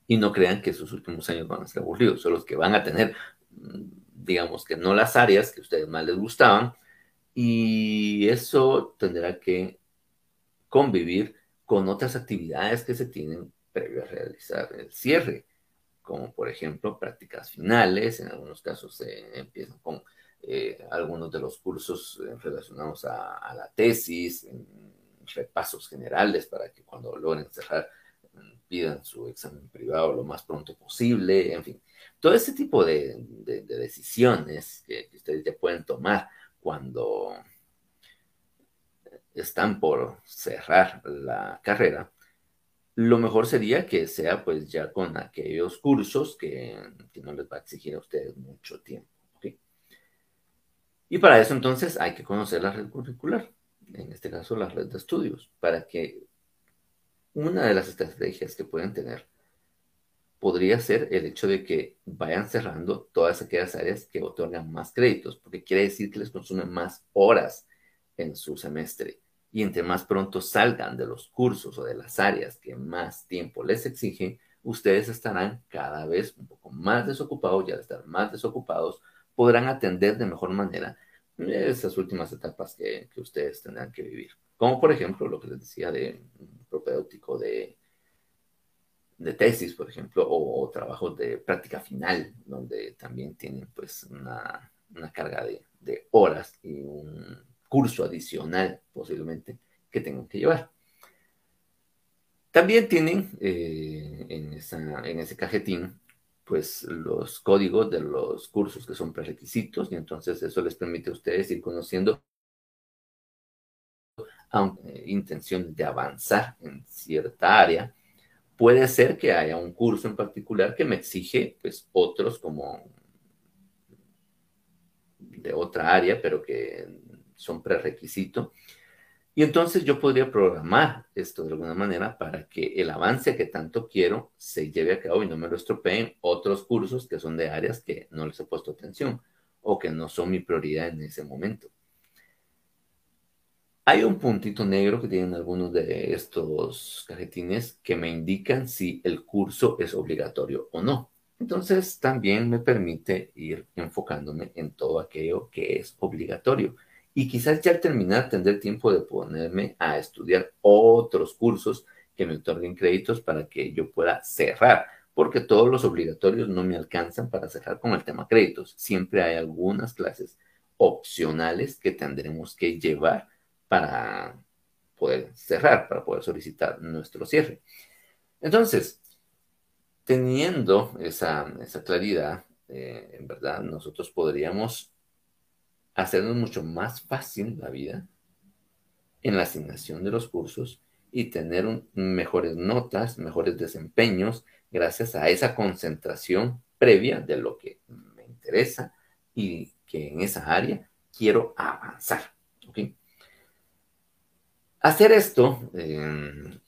Y no crean que sus últimos años van a ser aburridos, son los que van a tener, mm, digamos que no las áreas que a ustedes más les gustaban, y eso tendrá que convivir con otras actividades que se tienen previo a realizar el cierre, como por ejemplo prácticas finales, en algunos casos se empiezan con eh, algunos de los cursos eh, relacionados a, la tesis, repasos generales para que cuando logren cerrar pidan su examen privado lo más pronto posible, en fin, todo ese tipo de, decisiones que, ustedes ya pueden tomar cuando están por cerrar la carrera, lo mejor sería que sea pues ya con aquellos cursos que, no les va a exigir a ustedes mucho tiempo. Y para eso entonces hay que conocer la red curricular, en este caso la red de estudios, para que una de las estrategias que pueden tener podría ser el hecho de que vayan cerrando todas aquellas áreas que otorgan más créditos, porque quiere decir que les consumen más horas en su semestre. Y entre más pronto salgan de los cursos o de las áreas que más tiempo les exigen, ustedes estarán cada vez un poco más desocupados y al estar más desocupados podrán atender de mejor manera esas últimas etapas que, ustedes tendrán que vivir. Como por ejemplo lo que les decía de propedéutico de, de tesis, por ejemplo, o, trabajos de práctica final, donde también tienen pues una, carga de, horas y un curso adicional posiblemente que tengan que llevar. También tienen eh, en, en ese cajetín pues los códigos de los cursos que son prerequisitos y entonces eso les permite a ustedes ir conociendo aunque intención de avanzar en cierta área, puede ser que haya un curso en particular que me exige pues otros como de otra área, pero que son prerequisito. Y entonces yo podría programar esto de alguna manera para que el avance que tanto quiero se lleve a cabo y no me lo estropeen otros cursos que son de áreas que no les he puesto atención o que no son mi prioridad en ese momento. Hay un puntito negro que tienen algunos de estos cajetines que me indican si el curso es obligatorio o no. Entonces también me permite ir enfocándome en todo aquello que es obligatorio. Y quizás ya al terminar tendré tiempo de ponerme a estudiar otros cursos que me otorguen créditos para que yo pueda cerrar, porque todos los obligatorios no me alcanzan para cerrar con el tema créditos. Siempre hay algunas clases opcionales que tendremos que llevar para poder cerrar, para poder solicitar nuestro cierre. Entonces, teniendo esa, claridad, eh, en verdad, nosotros podríamos hacernos mucho más fácil la vida en la asignación de los cursos y tener mejores notas, mejores desempeños, gracias a esa concentración previa de lo que me interesa y que en esa área quiero avanzar. ¿okay? Hacer esto em,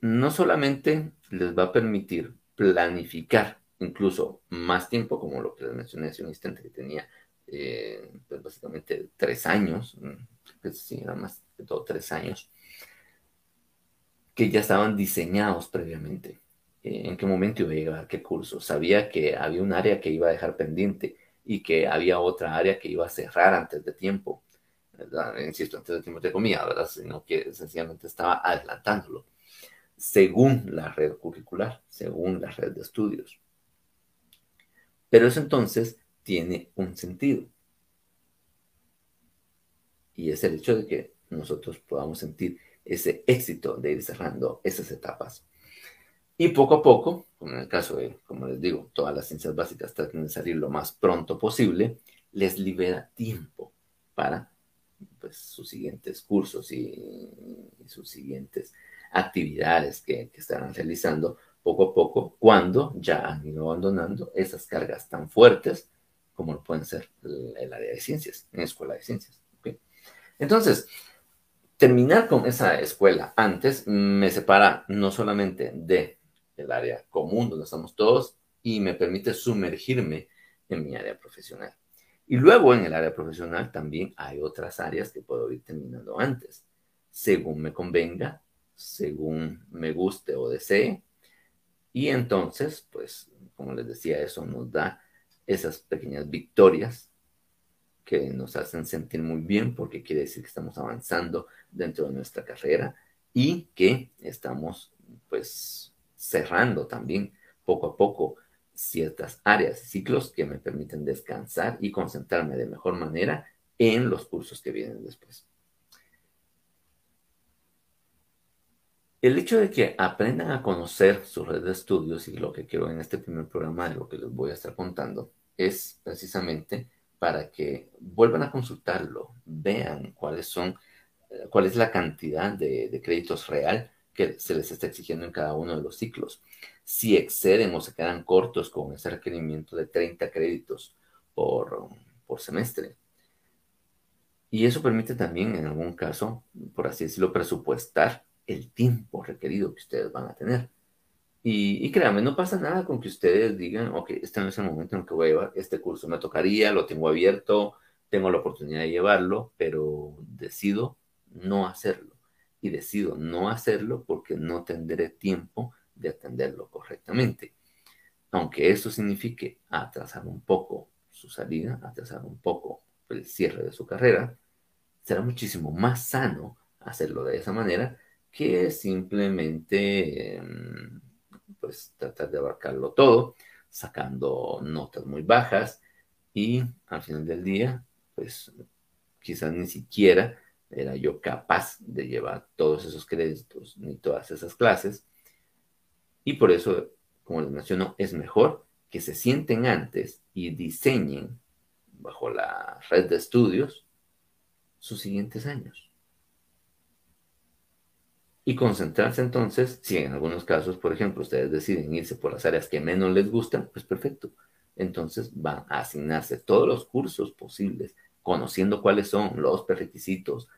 no solamente les va a permitir planificar incluso más tiempo, como lo que les mencioné hace un instante, que tenía eh, pues básicamente tres años, pues sí, era más que todo tres años, que ya estaban diseñados previamente. Eh, en qué momento iba a llegar, qué curso. Sabía que había un área que iba a dejar pendiente y que había otra área que iba a cerrar antes de tiempo insisto, antes de tiempo de comida, ¿verdad? Sino que sencillamente estaba adelantándolo, según la red curricular, según la red de estudios. Pero eso entonces tiene un sentido. Y es el hecho de que nosotros podamos sentir ese éxito de ir cerrando esas etapas. Y poco a poco, como en el caso de, como les digo, todas las ciencias básicas tratan de salir lo más pronto posible, les libera tiempo para pues, sus siguientes cursos y, sus siguientes actividades que, estarán realizando poco a poco cuando ya han ido abandonando esas cargas tan fuertes como pueden ser el, área de ciencias, en escuela de ciencias. Entonces, terminar con esa escuela antes me separa no solamente de el área común donde estamos todos y me permite sumergirme en mi área profesional. Y luego en el área profesional también hay otras áreas que puedo ir terminando antes, según me convenga, según me guste o desee. Y entonces, pues, como les decía, eso nos da esas pequeñas victorias que nos hacen sentir muy bien porque quiere decir que estamos avanzando dentro de nuestra carrera y que estamos pues cerrando también poco a poco ciertas áreas, ciclos que me permiten descansar y concentrarme de mejor manera en los cursos que vienen después. El hecho de que aprendan a conocer su red de estudios y lo que quiero en este primer programa de lo que les voy a estar contando es precisamente para que vuelvan a consultarlo, vean cuáles son, eh, cuál es la cantidad de, de créditos real que se les está exigiendo en cada uno de los ciclos. Si exceden o se quedan cortos con ese requerimiento de 30 créditos por, por semestre. Y eso permite también, en algún caso, por así decirlo, presupuestar el tiempo requerido que ustedes van a tener. Y, y, créanme, no pasa nada con que ustedes digan, ok, este no es el momento en el que voy a llevar este curso, me tocaría, lo tengo abierto, tengo la oportunidad de llevarlo, pero decido no hacerlo. Y decido no hacerlo porque no tendré tiempo de atenderlo correctamente. Aunque eso signifique atrasar un poco su salida, atrasar un poco el cierre de su carrera, será muchísimo más sano hacerlo de esa manera que simplemente em, pues tratar de abarcarlo todo, sacando notas muy bajas y al final del día, pues quizás ni siquiera era yo capaz de llevar todos esos créditos ni todas esas clases. Y por eso, como les menciono, es mejor que se sienten antes y diseñen bajo la red de estudios sus siguientes años y concentrarse entonces, si en algunos casos, por ejemplo, ustedes deciden irse por las áreas que menos les gustan, pues perfecto. Entonces van a asignarse todos los cursos posibles, conociendo cuáles son los prerequisitos,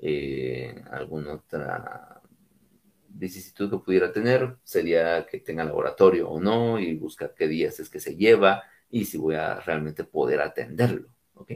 eh, alguna otra vicisitud que pudiera tener sería que tenga laboratorio o no y buscar qué días es que se lleva y si voy a realmente poder atenderlo. ¿ok?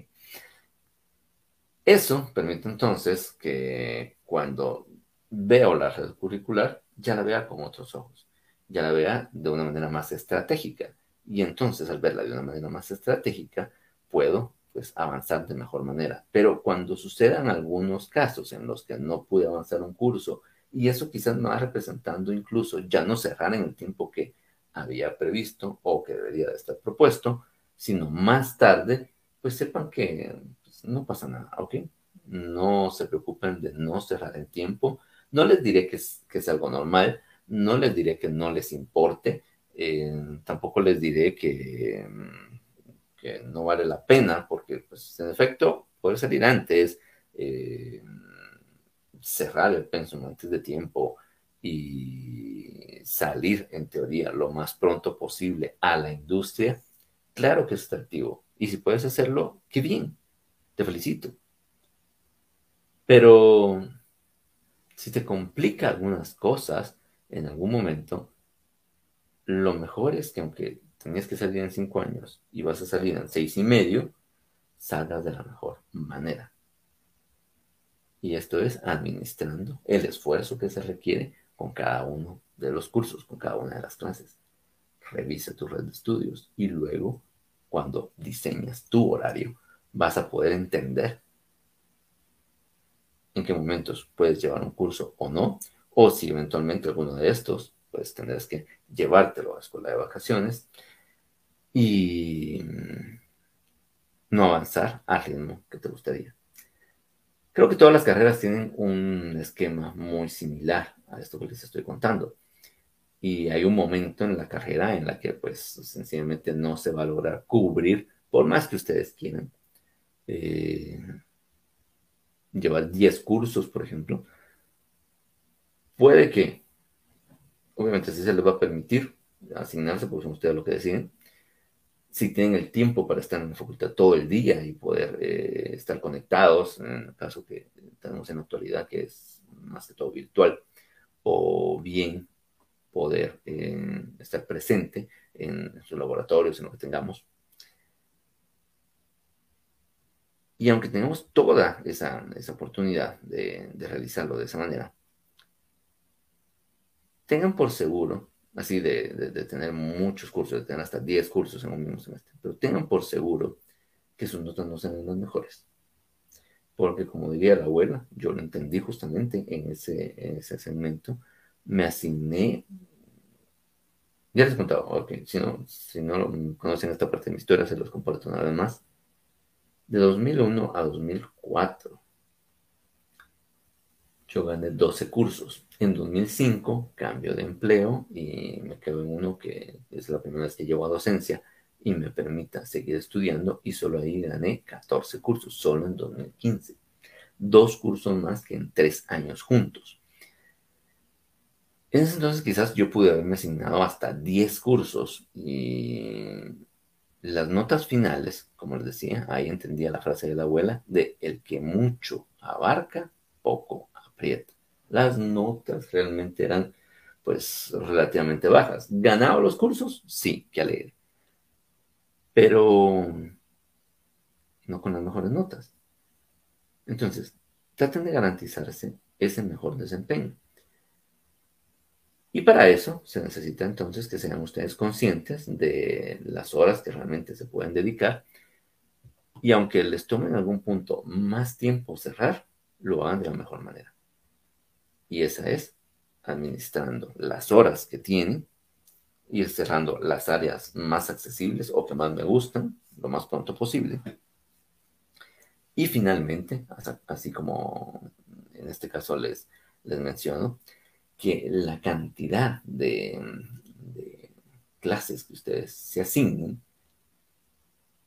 Eso permite entonces que cuando veo la red curricular, ya la vea con otros ojos, ya la vea de una manera más estratégica. Y entonces al verla de una manera más estratégica, puedo pues avanzar de mejor manera. Pero cuando sucedan algunos casos en los que no pude avanzar un curso, y eso quizás me va representando incluso ya no cerrar en el tiempo que había previsto o que debería de estar propuesto, sino más tarde, pues sepan que pues, no pasa nada, ¿ok? No se preocupen de no cerrar el tiempo, no les diré que es, que es algo normal, no les diré que no les importe, eh, tampoco les diré que, no vale la pena, porque pues, en efecto puede salir antes, eh, cerrar el pensum antes de tiempo y salir en teoría lo más pronto posible a la industria, claro que es atractivo. Y si puedes hacerlo, qué bien, te felicito. Pero si te complica algunas cosas en algún momento, lo mejor es que aunque tenías que salir en cinco años y vas a salir en seis y medio, salgas de la mejor manera. Y esto es administrando el esfuerzo que se requiere con cada uno de los cursos, con cada una de las clases. Revisa tu red de estudios y luego, cuando diseñas tu horario, vas a poder entender en qué momentos puedes llevar un curso o no, o si eventualmente alguno de estos, pues tendrás que llevártelo a la escuela de vacaciones y no avanzar al ritmo que te gustaría. Creo que todas las carreras tienen un esquema muy similar a esto que les estoy contando. Y hay un momento en la carrera en la que pues sencillamente no se va a lograr cubrir, por más que ustedes quieran, eh, llevar 10 cursos, por ejemplo, puede que, obviamente si se les va a permitir asignarse, porque son ustedes lo que deciden, si tienen el tiempo para estar en la facultad todo el día y poder eh, estar conectados, en el caso que tenemos en actualidad, que es más que todo virtual, o bien poder eh, estar presente en sus laboratorios, en lo que tengamos, Y aunque tenemos toda esa, oportunidad de, realizarlo de esa manera, tengan por seguro, así de, tener muchos cursos, de tener hasta 10 cursos en un mismo semestre, pero tengan por seguro que sus notas no sean las mejores. Porque como diría la abuela, yo lo entendí justamente en ese, ese segmento, me asigné ya les he contado, ok, si no, si no conocen esta parte de mi historia, se los comparto nada más de 2001 a 2004. Yo gané 12 cursos. En 2005 cambio de empleo y me quedo en uno que es la primera vez que llevo a docencia y me permita seguir estudiando y solo ahí gané 14 cursos, solo en 2015. Dos cursos más que en tres años juntos. En ese entonces quizás yo pude haberme asignado hasta 10 cursos y las notas finales, como les decía, ahí entendía la frase de la abuela de el que mucho abarca, poco aprieta. Las notas realmente eran pues relativamente bajas. ¿Ganaba los cursos? Sí, qué alegre. Pero no con las mejores notas. Entonces, traten de garantizarse ese mejor desempeño. Y para eso se necesita entonces que sean ustedes conscientes de las horas que realmente se pueden dedicar. Y aunque les tome en algún punto más tiempo cerrar, lo hagan de la mejor manera. Y esa es administrando las horas que tienen, y cerrando las áreas más accesibles o que más me gustan lo más pronto posible. Y finalmente, así como en este caso les, les menciono, que la cantidad de, clases que ustedes se asignen,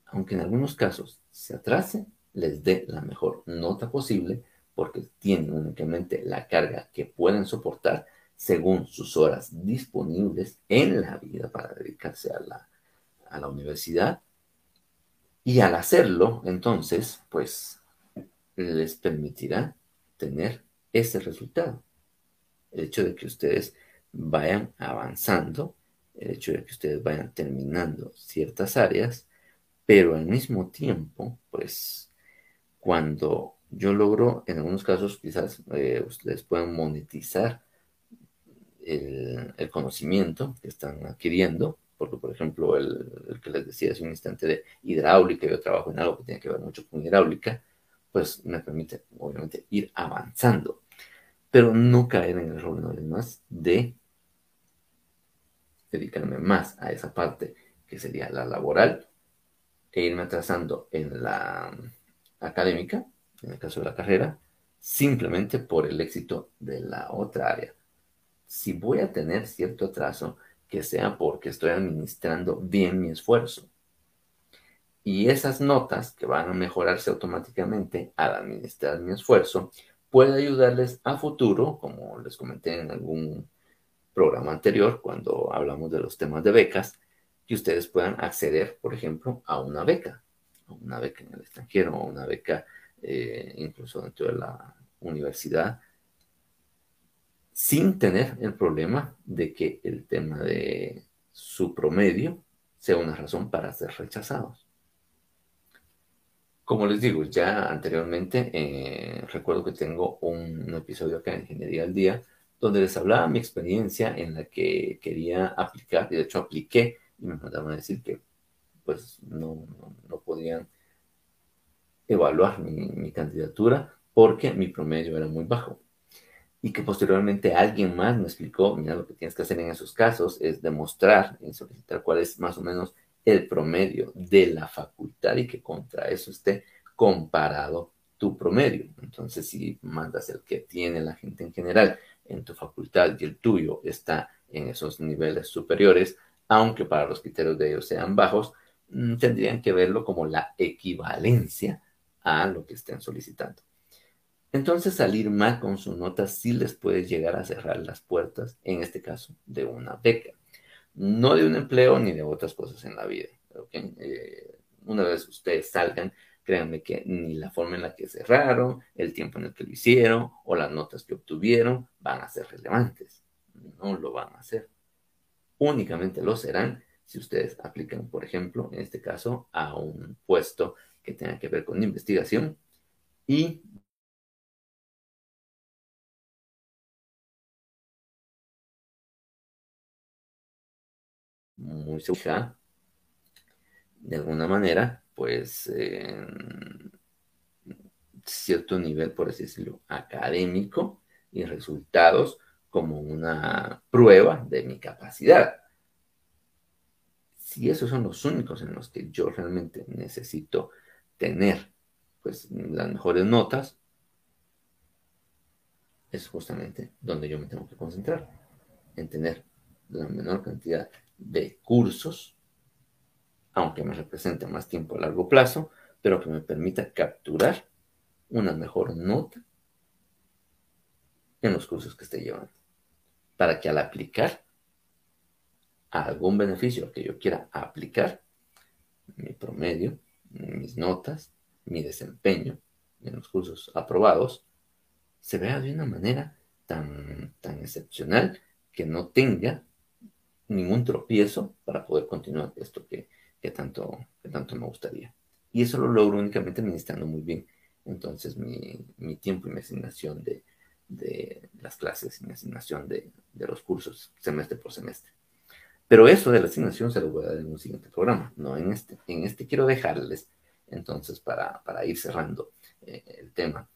aunque en algunos casos se atrase, les dé la mejor nota posible porque tienen únicamente la carga que pueden soportar según sus horas disponibles en la vida para dedicarse a la, a la universidad. Y al hacerlo, entonces, pues les permitirá tener ese resultado el hecho de que ustedes vayan avanzando, el hecho de que ustedes vayan terminando ciertas áreas, pero al mismo tiempo, pues cuando yo logro, en algunos casos quizás eh, ustedes puedan monetizar el, conocimiento que están adquiriendo, porque por ejemplo el, el, que les decía hace un instante de hidráulica, yo trabajo en algo que tiene que ver mucho con hidráulica, pues me permite obviamente ir avanzando pero no caer en el error una vez más de dedicarme más a esa parte que sería la laboral e irme atrasando en la académica, en el caso de la carrera, simplemente por el éxito de la otra área. Si voy a tener cierto atraso, que sea porque estoy administrando bien mi esfuerzo. Y esas notas que van a mejorarse automáticamente al administrar mi esfuerzo puede ayudarles a futuro, como les comenté en algún programa anterior, cuando hablamos de los temas de becas, que ustedes puedan acceder, por ejemplo, a una beca, a una beca en el extranjero, o una beca eh, incluso dentro de la universidad, sin tener el problema de que el tema de su promedio sea una razón para ser rechazados. Como les digo, ya anteriormente eh, recuerdo que tengo un, episodio acá en Ingeniería al Día donde les hablaba mi experiencia en la que quería aplicar, y de hecho apliqué, y me mandaron a decir que pues no, no, podían evaluar mi, mi, candidatura porque mi promedio era muy bajo. Y que posteriormente alguien más me explicó, mira, lo que tienes que hacer en esos casos es demostrar y solicitar cuál es más o menos el promedio de la facultad y que contra eso esté comparado tu promedio. Entonces, si mandas el que tiene la gente en general en tu facultad y el tuyo está en esos niveles superiores, aunque para los criterios de ellos sean bajos, mm, tendrían que verlo como la equivalencia a lo que estén solicitando. Entonces, salir mal con su nota sí les puede llegar a cerrar las puertas, en este caso, de una beca no de un empleo ni de otras cosas en la vida. Eh, una vez ustedes salgan, créanme que ni la forma en la que cerraron, el tiempo en el que lo hicieron o las notas que obtuvieron van a ser relevantes. No lo van a hacer. Únicamente lo serán si ustedes aplican, por ejemplo, en este caso, a un puesto que tenga que ver con investigación y muy segura, de alguna manera, pues, cierto nivel, por así decirlo, académico y resultados como una prueba de mi capacidad. Si esos son los únicos en los que yo realmente necesito tener pues las mejores notas, es justamente donde yo me tengo que concentrar, en tener la menor cantidad de cursos, aunque me represente más tiempo a largo plazo, pero que me permita capturar una mejor nota en los cursos que esté llevando, para que al aplicar algún beneficio que yo quiera aplicar, mi promedio, mis notas, mi desempeño en los cursos aprobados, se vea de una manera tan, tan excepcional que no tenga ningún tropiezo para poder continuar esto que, tanto, que tanto me gustaría. Y eso lo logro únicamente administrando muy bien. Entonces mi, mi tiempo y mi asignación de, de las clases y mi asignación de, de, los cursos semestre por semestre. Pero eso de la asignación se lo voy a dar en un siguiente programa, no en este. En este quiero dejarles, entonces, para, para ir cerrando eh, el tema,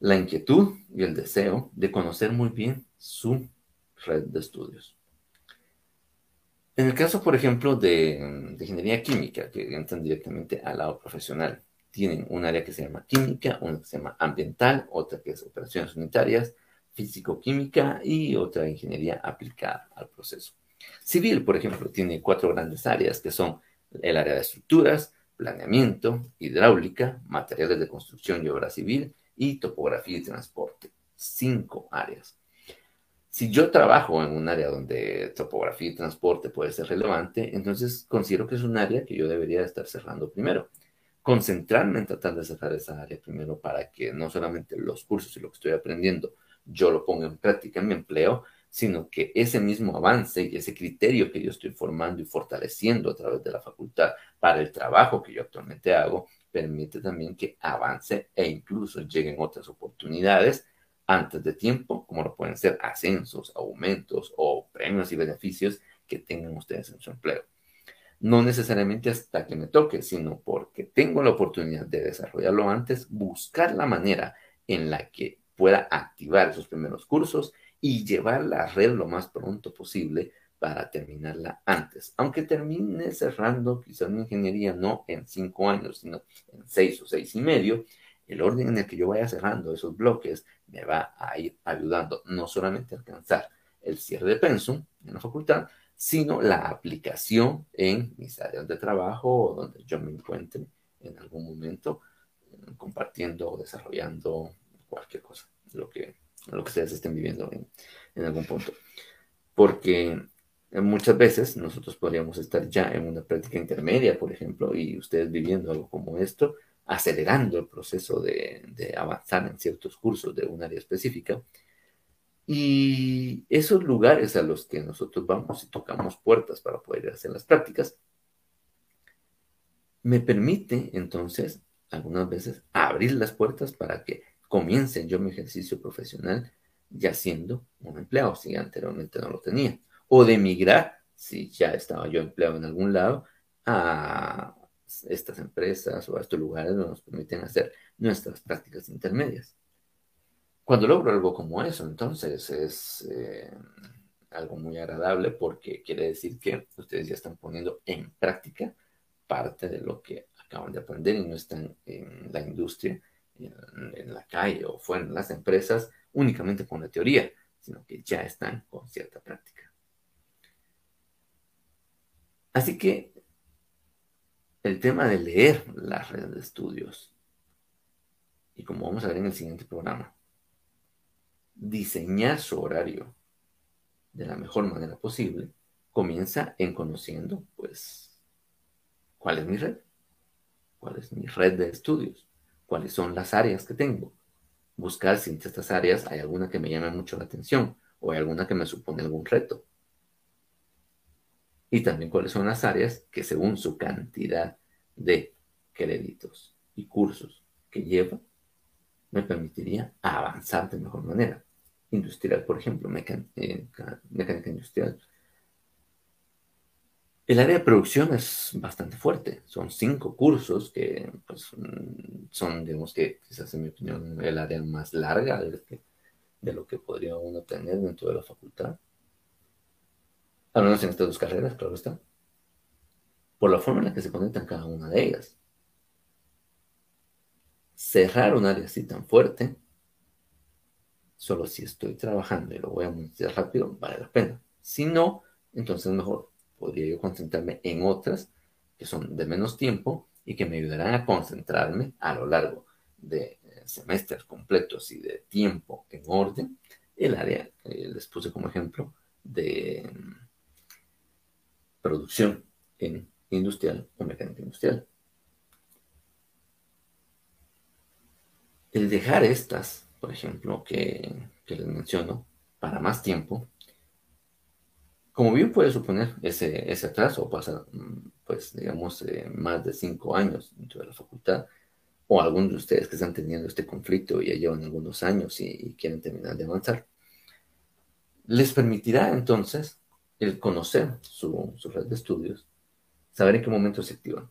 la inquietud y el deseo de conocer muy bien su red de estudios. En el caso, por ejemplo, de, ingeniería química, que entran directamente al lado profesional, tienen un área que se llama química, una que se llama ambiental, otra que es operaciones unitarias, físico-química y otra ingeniería aplicada al proceso. Civil, por ejemplo, tiene cuatro grandes áreas que son el área de estructuras, planeamiento, hidráulica, materiales de construcción y obra civil y topografía y transporte. Cinco áreas. Si yo trabajo en un área donde topografía y transporte puede ser relevante, entonces considero que es un área que yo debería estar cerrando primero. Concentrarme en tratar de cerrar esa área primero para que no solamente los cursos y lo que estoy aprendiendo yo lo ponga en práctica en mi empleo, sino que ese mismo avance y ese criterio que yo estoy formando y fortaleciendo a través de la facultad para el trabajo que yo actualmente hago, permite también que avance e incluso lleguen otras oportunidades antes de tiempo, como lo pueden ser ascensos, aumentos o premios y beneficios que tengan ustedes en su empleo. No necesariamente hasta que me toque, sino porque tengo la oportunidad de desarrollarlo antes, buscar la manera en la que pueda activar esos primeros cursos y llevar la red lo más pronto posible para terminarla antes. Aunque termine cerrando quizás mi ingeniería no en cinco años, sino en seis o seis y medio, el orden en el que yo vaya cerrando esos bloques me va a ir ayudando no solamente a alcanzar el cierre de pensum en la facultad, sino la aplicación en mis áreas de trabajo o donde yo me encuentre en algún momento eh, compartiendo o desarrollando cualquier cosa, lo que, lo que ustedes estén viviendo en, en algún punto. Porque Muchas veces nosotros podríamos estar ya en una práctica intermedia, por ejemplo, y ustedes viviendo algo como esto, acelerando el proceso de, avanzar en ciertos cursos de un área específica. Y esos lugares a los que nosotros vamos y tocamos puertas para poder hacer las prácticas, me permite entonces algunas veces abrir las puertas para que comience yo mi ejercicio profesional ya siendo un empleado, si anteriormente no lo tenía o de emigrar, si ya estaba yo empleado en algún lado, a estas empresas o a estos lugares donde nos permiten hacer nuestras prácticas intermedias. Cuando logro algo como eso, entonces es eh, algo muy agradable porque quiere decir que ustedes ya están poniendo en práctica parte de lo que acaban de aprender y no están en la industria, en, la calle o fuera en las empresas únicamente con la teoría, sino que ya están con cierta práctica. Así que el tema de leer las redes de estudios, y como vamos a ver en el siguiente programa, diseñar su horario de la mejor manera posible, comienza en conociendo, pues, cuál es mi red, cuál es mi red de estudios, cuáles son las áreas que tengo, buscar si entre estas áreas hay alguna que me llame mucho la atención o hay alguna que me supone algún reto y también cuáles son las áreas que según su cantidad de créditos y cursos que lleva, me permitiría avanzar de mejor manera. Industrial, por ejemplo, eh, mecánica industrial. El área de producción es bastante fuerte. Son cinco cursos que pues, son, digamos que, quizás en mi opinión, el área más larga de, de lo que podría uno tener dentro de la facultad al menos en estas dos carreras, claro está, por la forma en la que se conectan cada una de ellas. Cerrar un área así tan fuerte Solo si estoy trabajando y lo voy a monetizar rápido, vale la pena. Si no, entonces mejor podría yo concentrarme en otras que son de menos tiempo y que me ayudarán a concentrarme a lo largo de eh, semestres completos y de tiempo en orden. El área, eh, les puse como ejemplo, de mm, producción en industrial o mecánica industrial. El dejar estas, por ejemplo, que, les menciono, para más tiempo, como bien puede suponer ese, ese atraso, o pasar, mm, pues, digamos, eh, más de cinco años dentro de la facultad, o algunos de ustedes que están teniendo este conflicto y ya llevan algunos años y, quieren terminar de avanzar, les permitirá entonces el conocer su, su red de estudios, saber en qué momento se activan,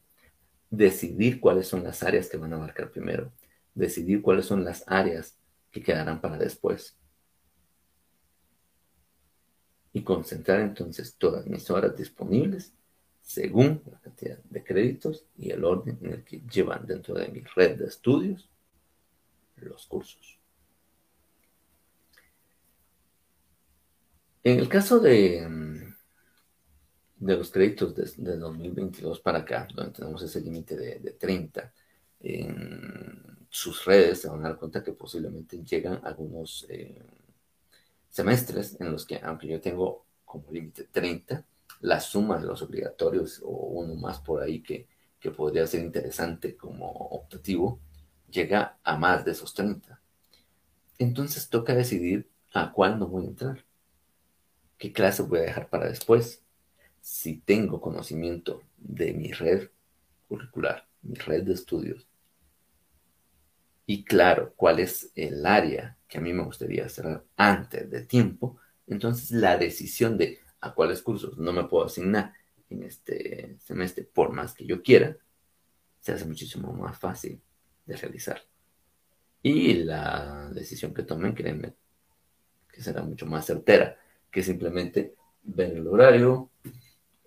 decidir cuáles son las áreas que van a abarcar primero, decidir cuáles son las áreas que quedarán para después. Y concentrar entonces todas mis horas disponibles según la cantidad de créditos y el orden en el que llevan dentro de mi red de estudios los cursos. En el caso de, mm, de los créditos de, 2022 para acá, donde tenemos ese límite de, de 30, en sus redes se van a dar cuenta que posiblemente llegan algunos eh, semestres en los que, aunque yo tengo como límite 30, la suma de los obligatorios o uno más por ahí que, que podría ser interesante como optativo, llega a más de esos 30. Entonces toca decidir a cuál no voy a entrar, qué clase voy a dejar para después, si tengo conocimiento de mi red curricular, mi red de estudios, y claro cuál es el área que a mí me gustaría cerrar antes de tiempo, entonces la decisión de a cuáles cursos no me puedo asignar en este semestre por más que yo quiera, se hace muchísimo más fácil de realizar. Y la decisión que tomen, créanme, que será mucho más certera que simplemente ver el horario,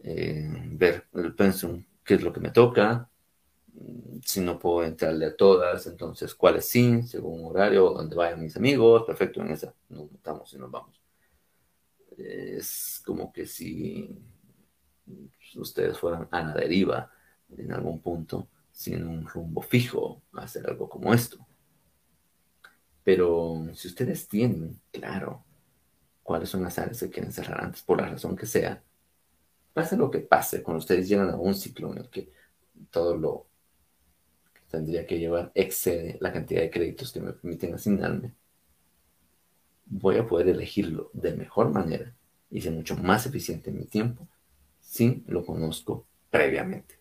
eh, ver el pensum, qué es lo que me toca, si no puedo entrarle a todas, entonces cuáles sí, según horario, donde vayan mis amigos, perfecto, en esa nos montamos y nos vamos. Es como que si ustedes fueran a la deriva en algún punto, sin un rumbo fijo, a hacer algo como esto. Pero si ustedes tienen claro cuáles son las áreas que quieren cerrar antes, por la razón que sea, pase lo que pase, cuando ustedes llegan a un ciclo en el que todo lo tendría que llevar excede la cantidad de créditos que me permiten asignarme, voy a poder elegirlo de mejor manera y ser mucho más eficiente en mi tiempo si lo conozco previamente.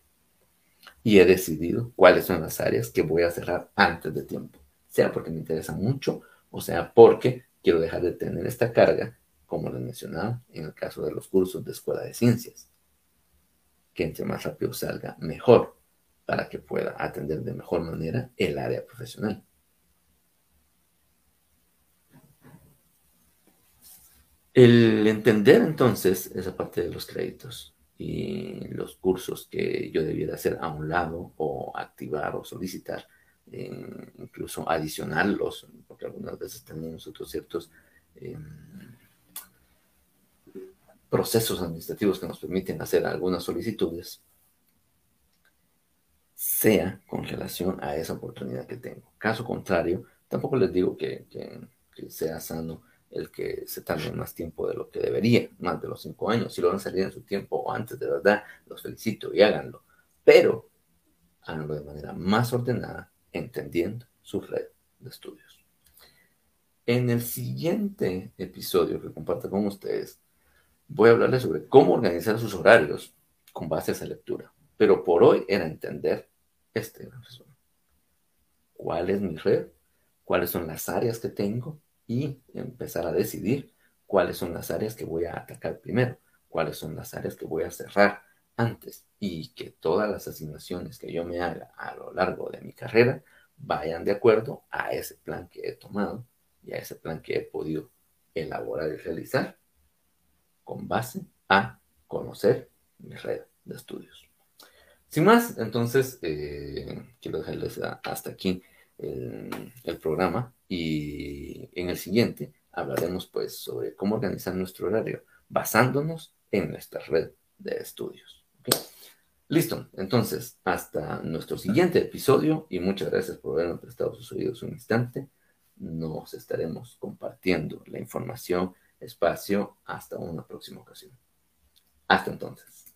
Y he decidido cuáles son las áreas que voy a cerrar antes de tiempo, sea porque me interesa mucho o sea porque quiero dejar de tener esta carga, como les mencionaba en el caso de los cursos de escuela de ciencias. Que entre más rápido salga, mejor para que pueda atender de mejor manera el área profesional. El entender entonces esa parte de los créditos y los cursos que yo debiera hacer a un lado o activar o solicitar, incluso adicionarlos, porque algunas veces tenemos nosotros ciertos em, procesos administrativos que nos permiten hacer algunas solicitudes sea con relación a esa oportunidad que tengo. Caso contrario, tampoco les digo que, sea sano el que se tarde más tiempo de lo que debería, más de los cinco años. Si lo van a salir en su tiempo o antes, de verdad, los felicito y háganlo. Pero háganlo de manera más ordenada, entendiendo su red de estudios. En el siguiente episodio que comparto con ustedes, voy a hablarles sobre cómo organizar sus horarios con base a esa lectura. Pero por hoy era entender este ¿Cuál es mi red? ¿Cuáles son las áreas que tengo? Y empezar a decidir cuáles son las áreas que voy a atacar primero, cuáles son las áreas que voy a cerrar antes y que todas las asignaciones que yo me haga a lo largo de mi carrera vayan de acuerdo a ese plan que he tomado y a ese plan que he podido elaborar y realizar con base a conocer mi red de estudios. Sin más, entonces, eh, quiero dejarles hasta aquí el, programa y en el siguiente hablaremos pues sobre cómo organizar nuestro horario basándonos en nuestra red de estudios. Listo, entonces hasta nuestro siguiente episodio y muchas gracias por habernos prestado sus oídos un instante. Nos estaremos compartiendo la información, espacio, hasta una próxima ocasión. Hasta entonces.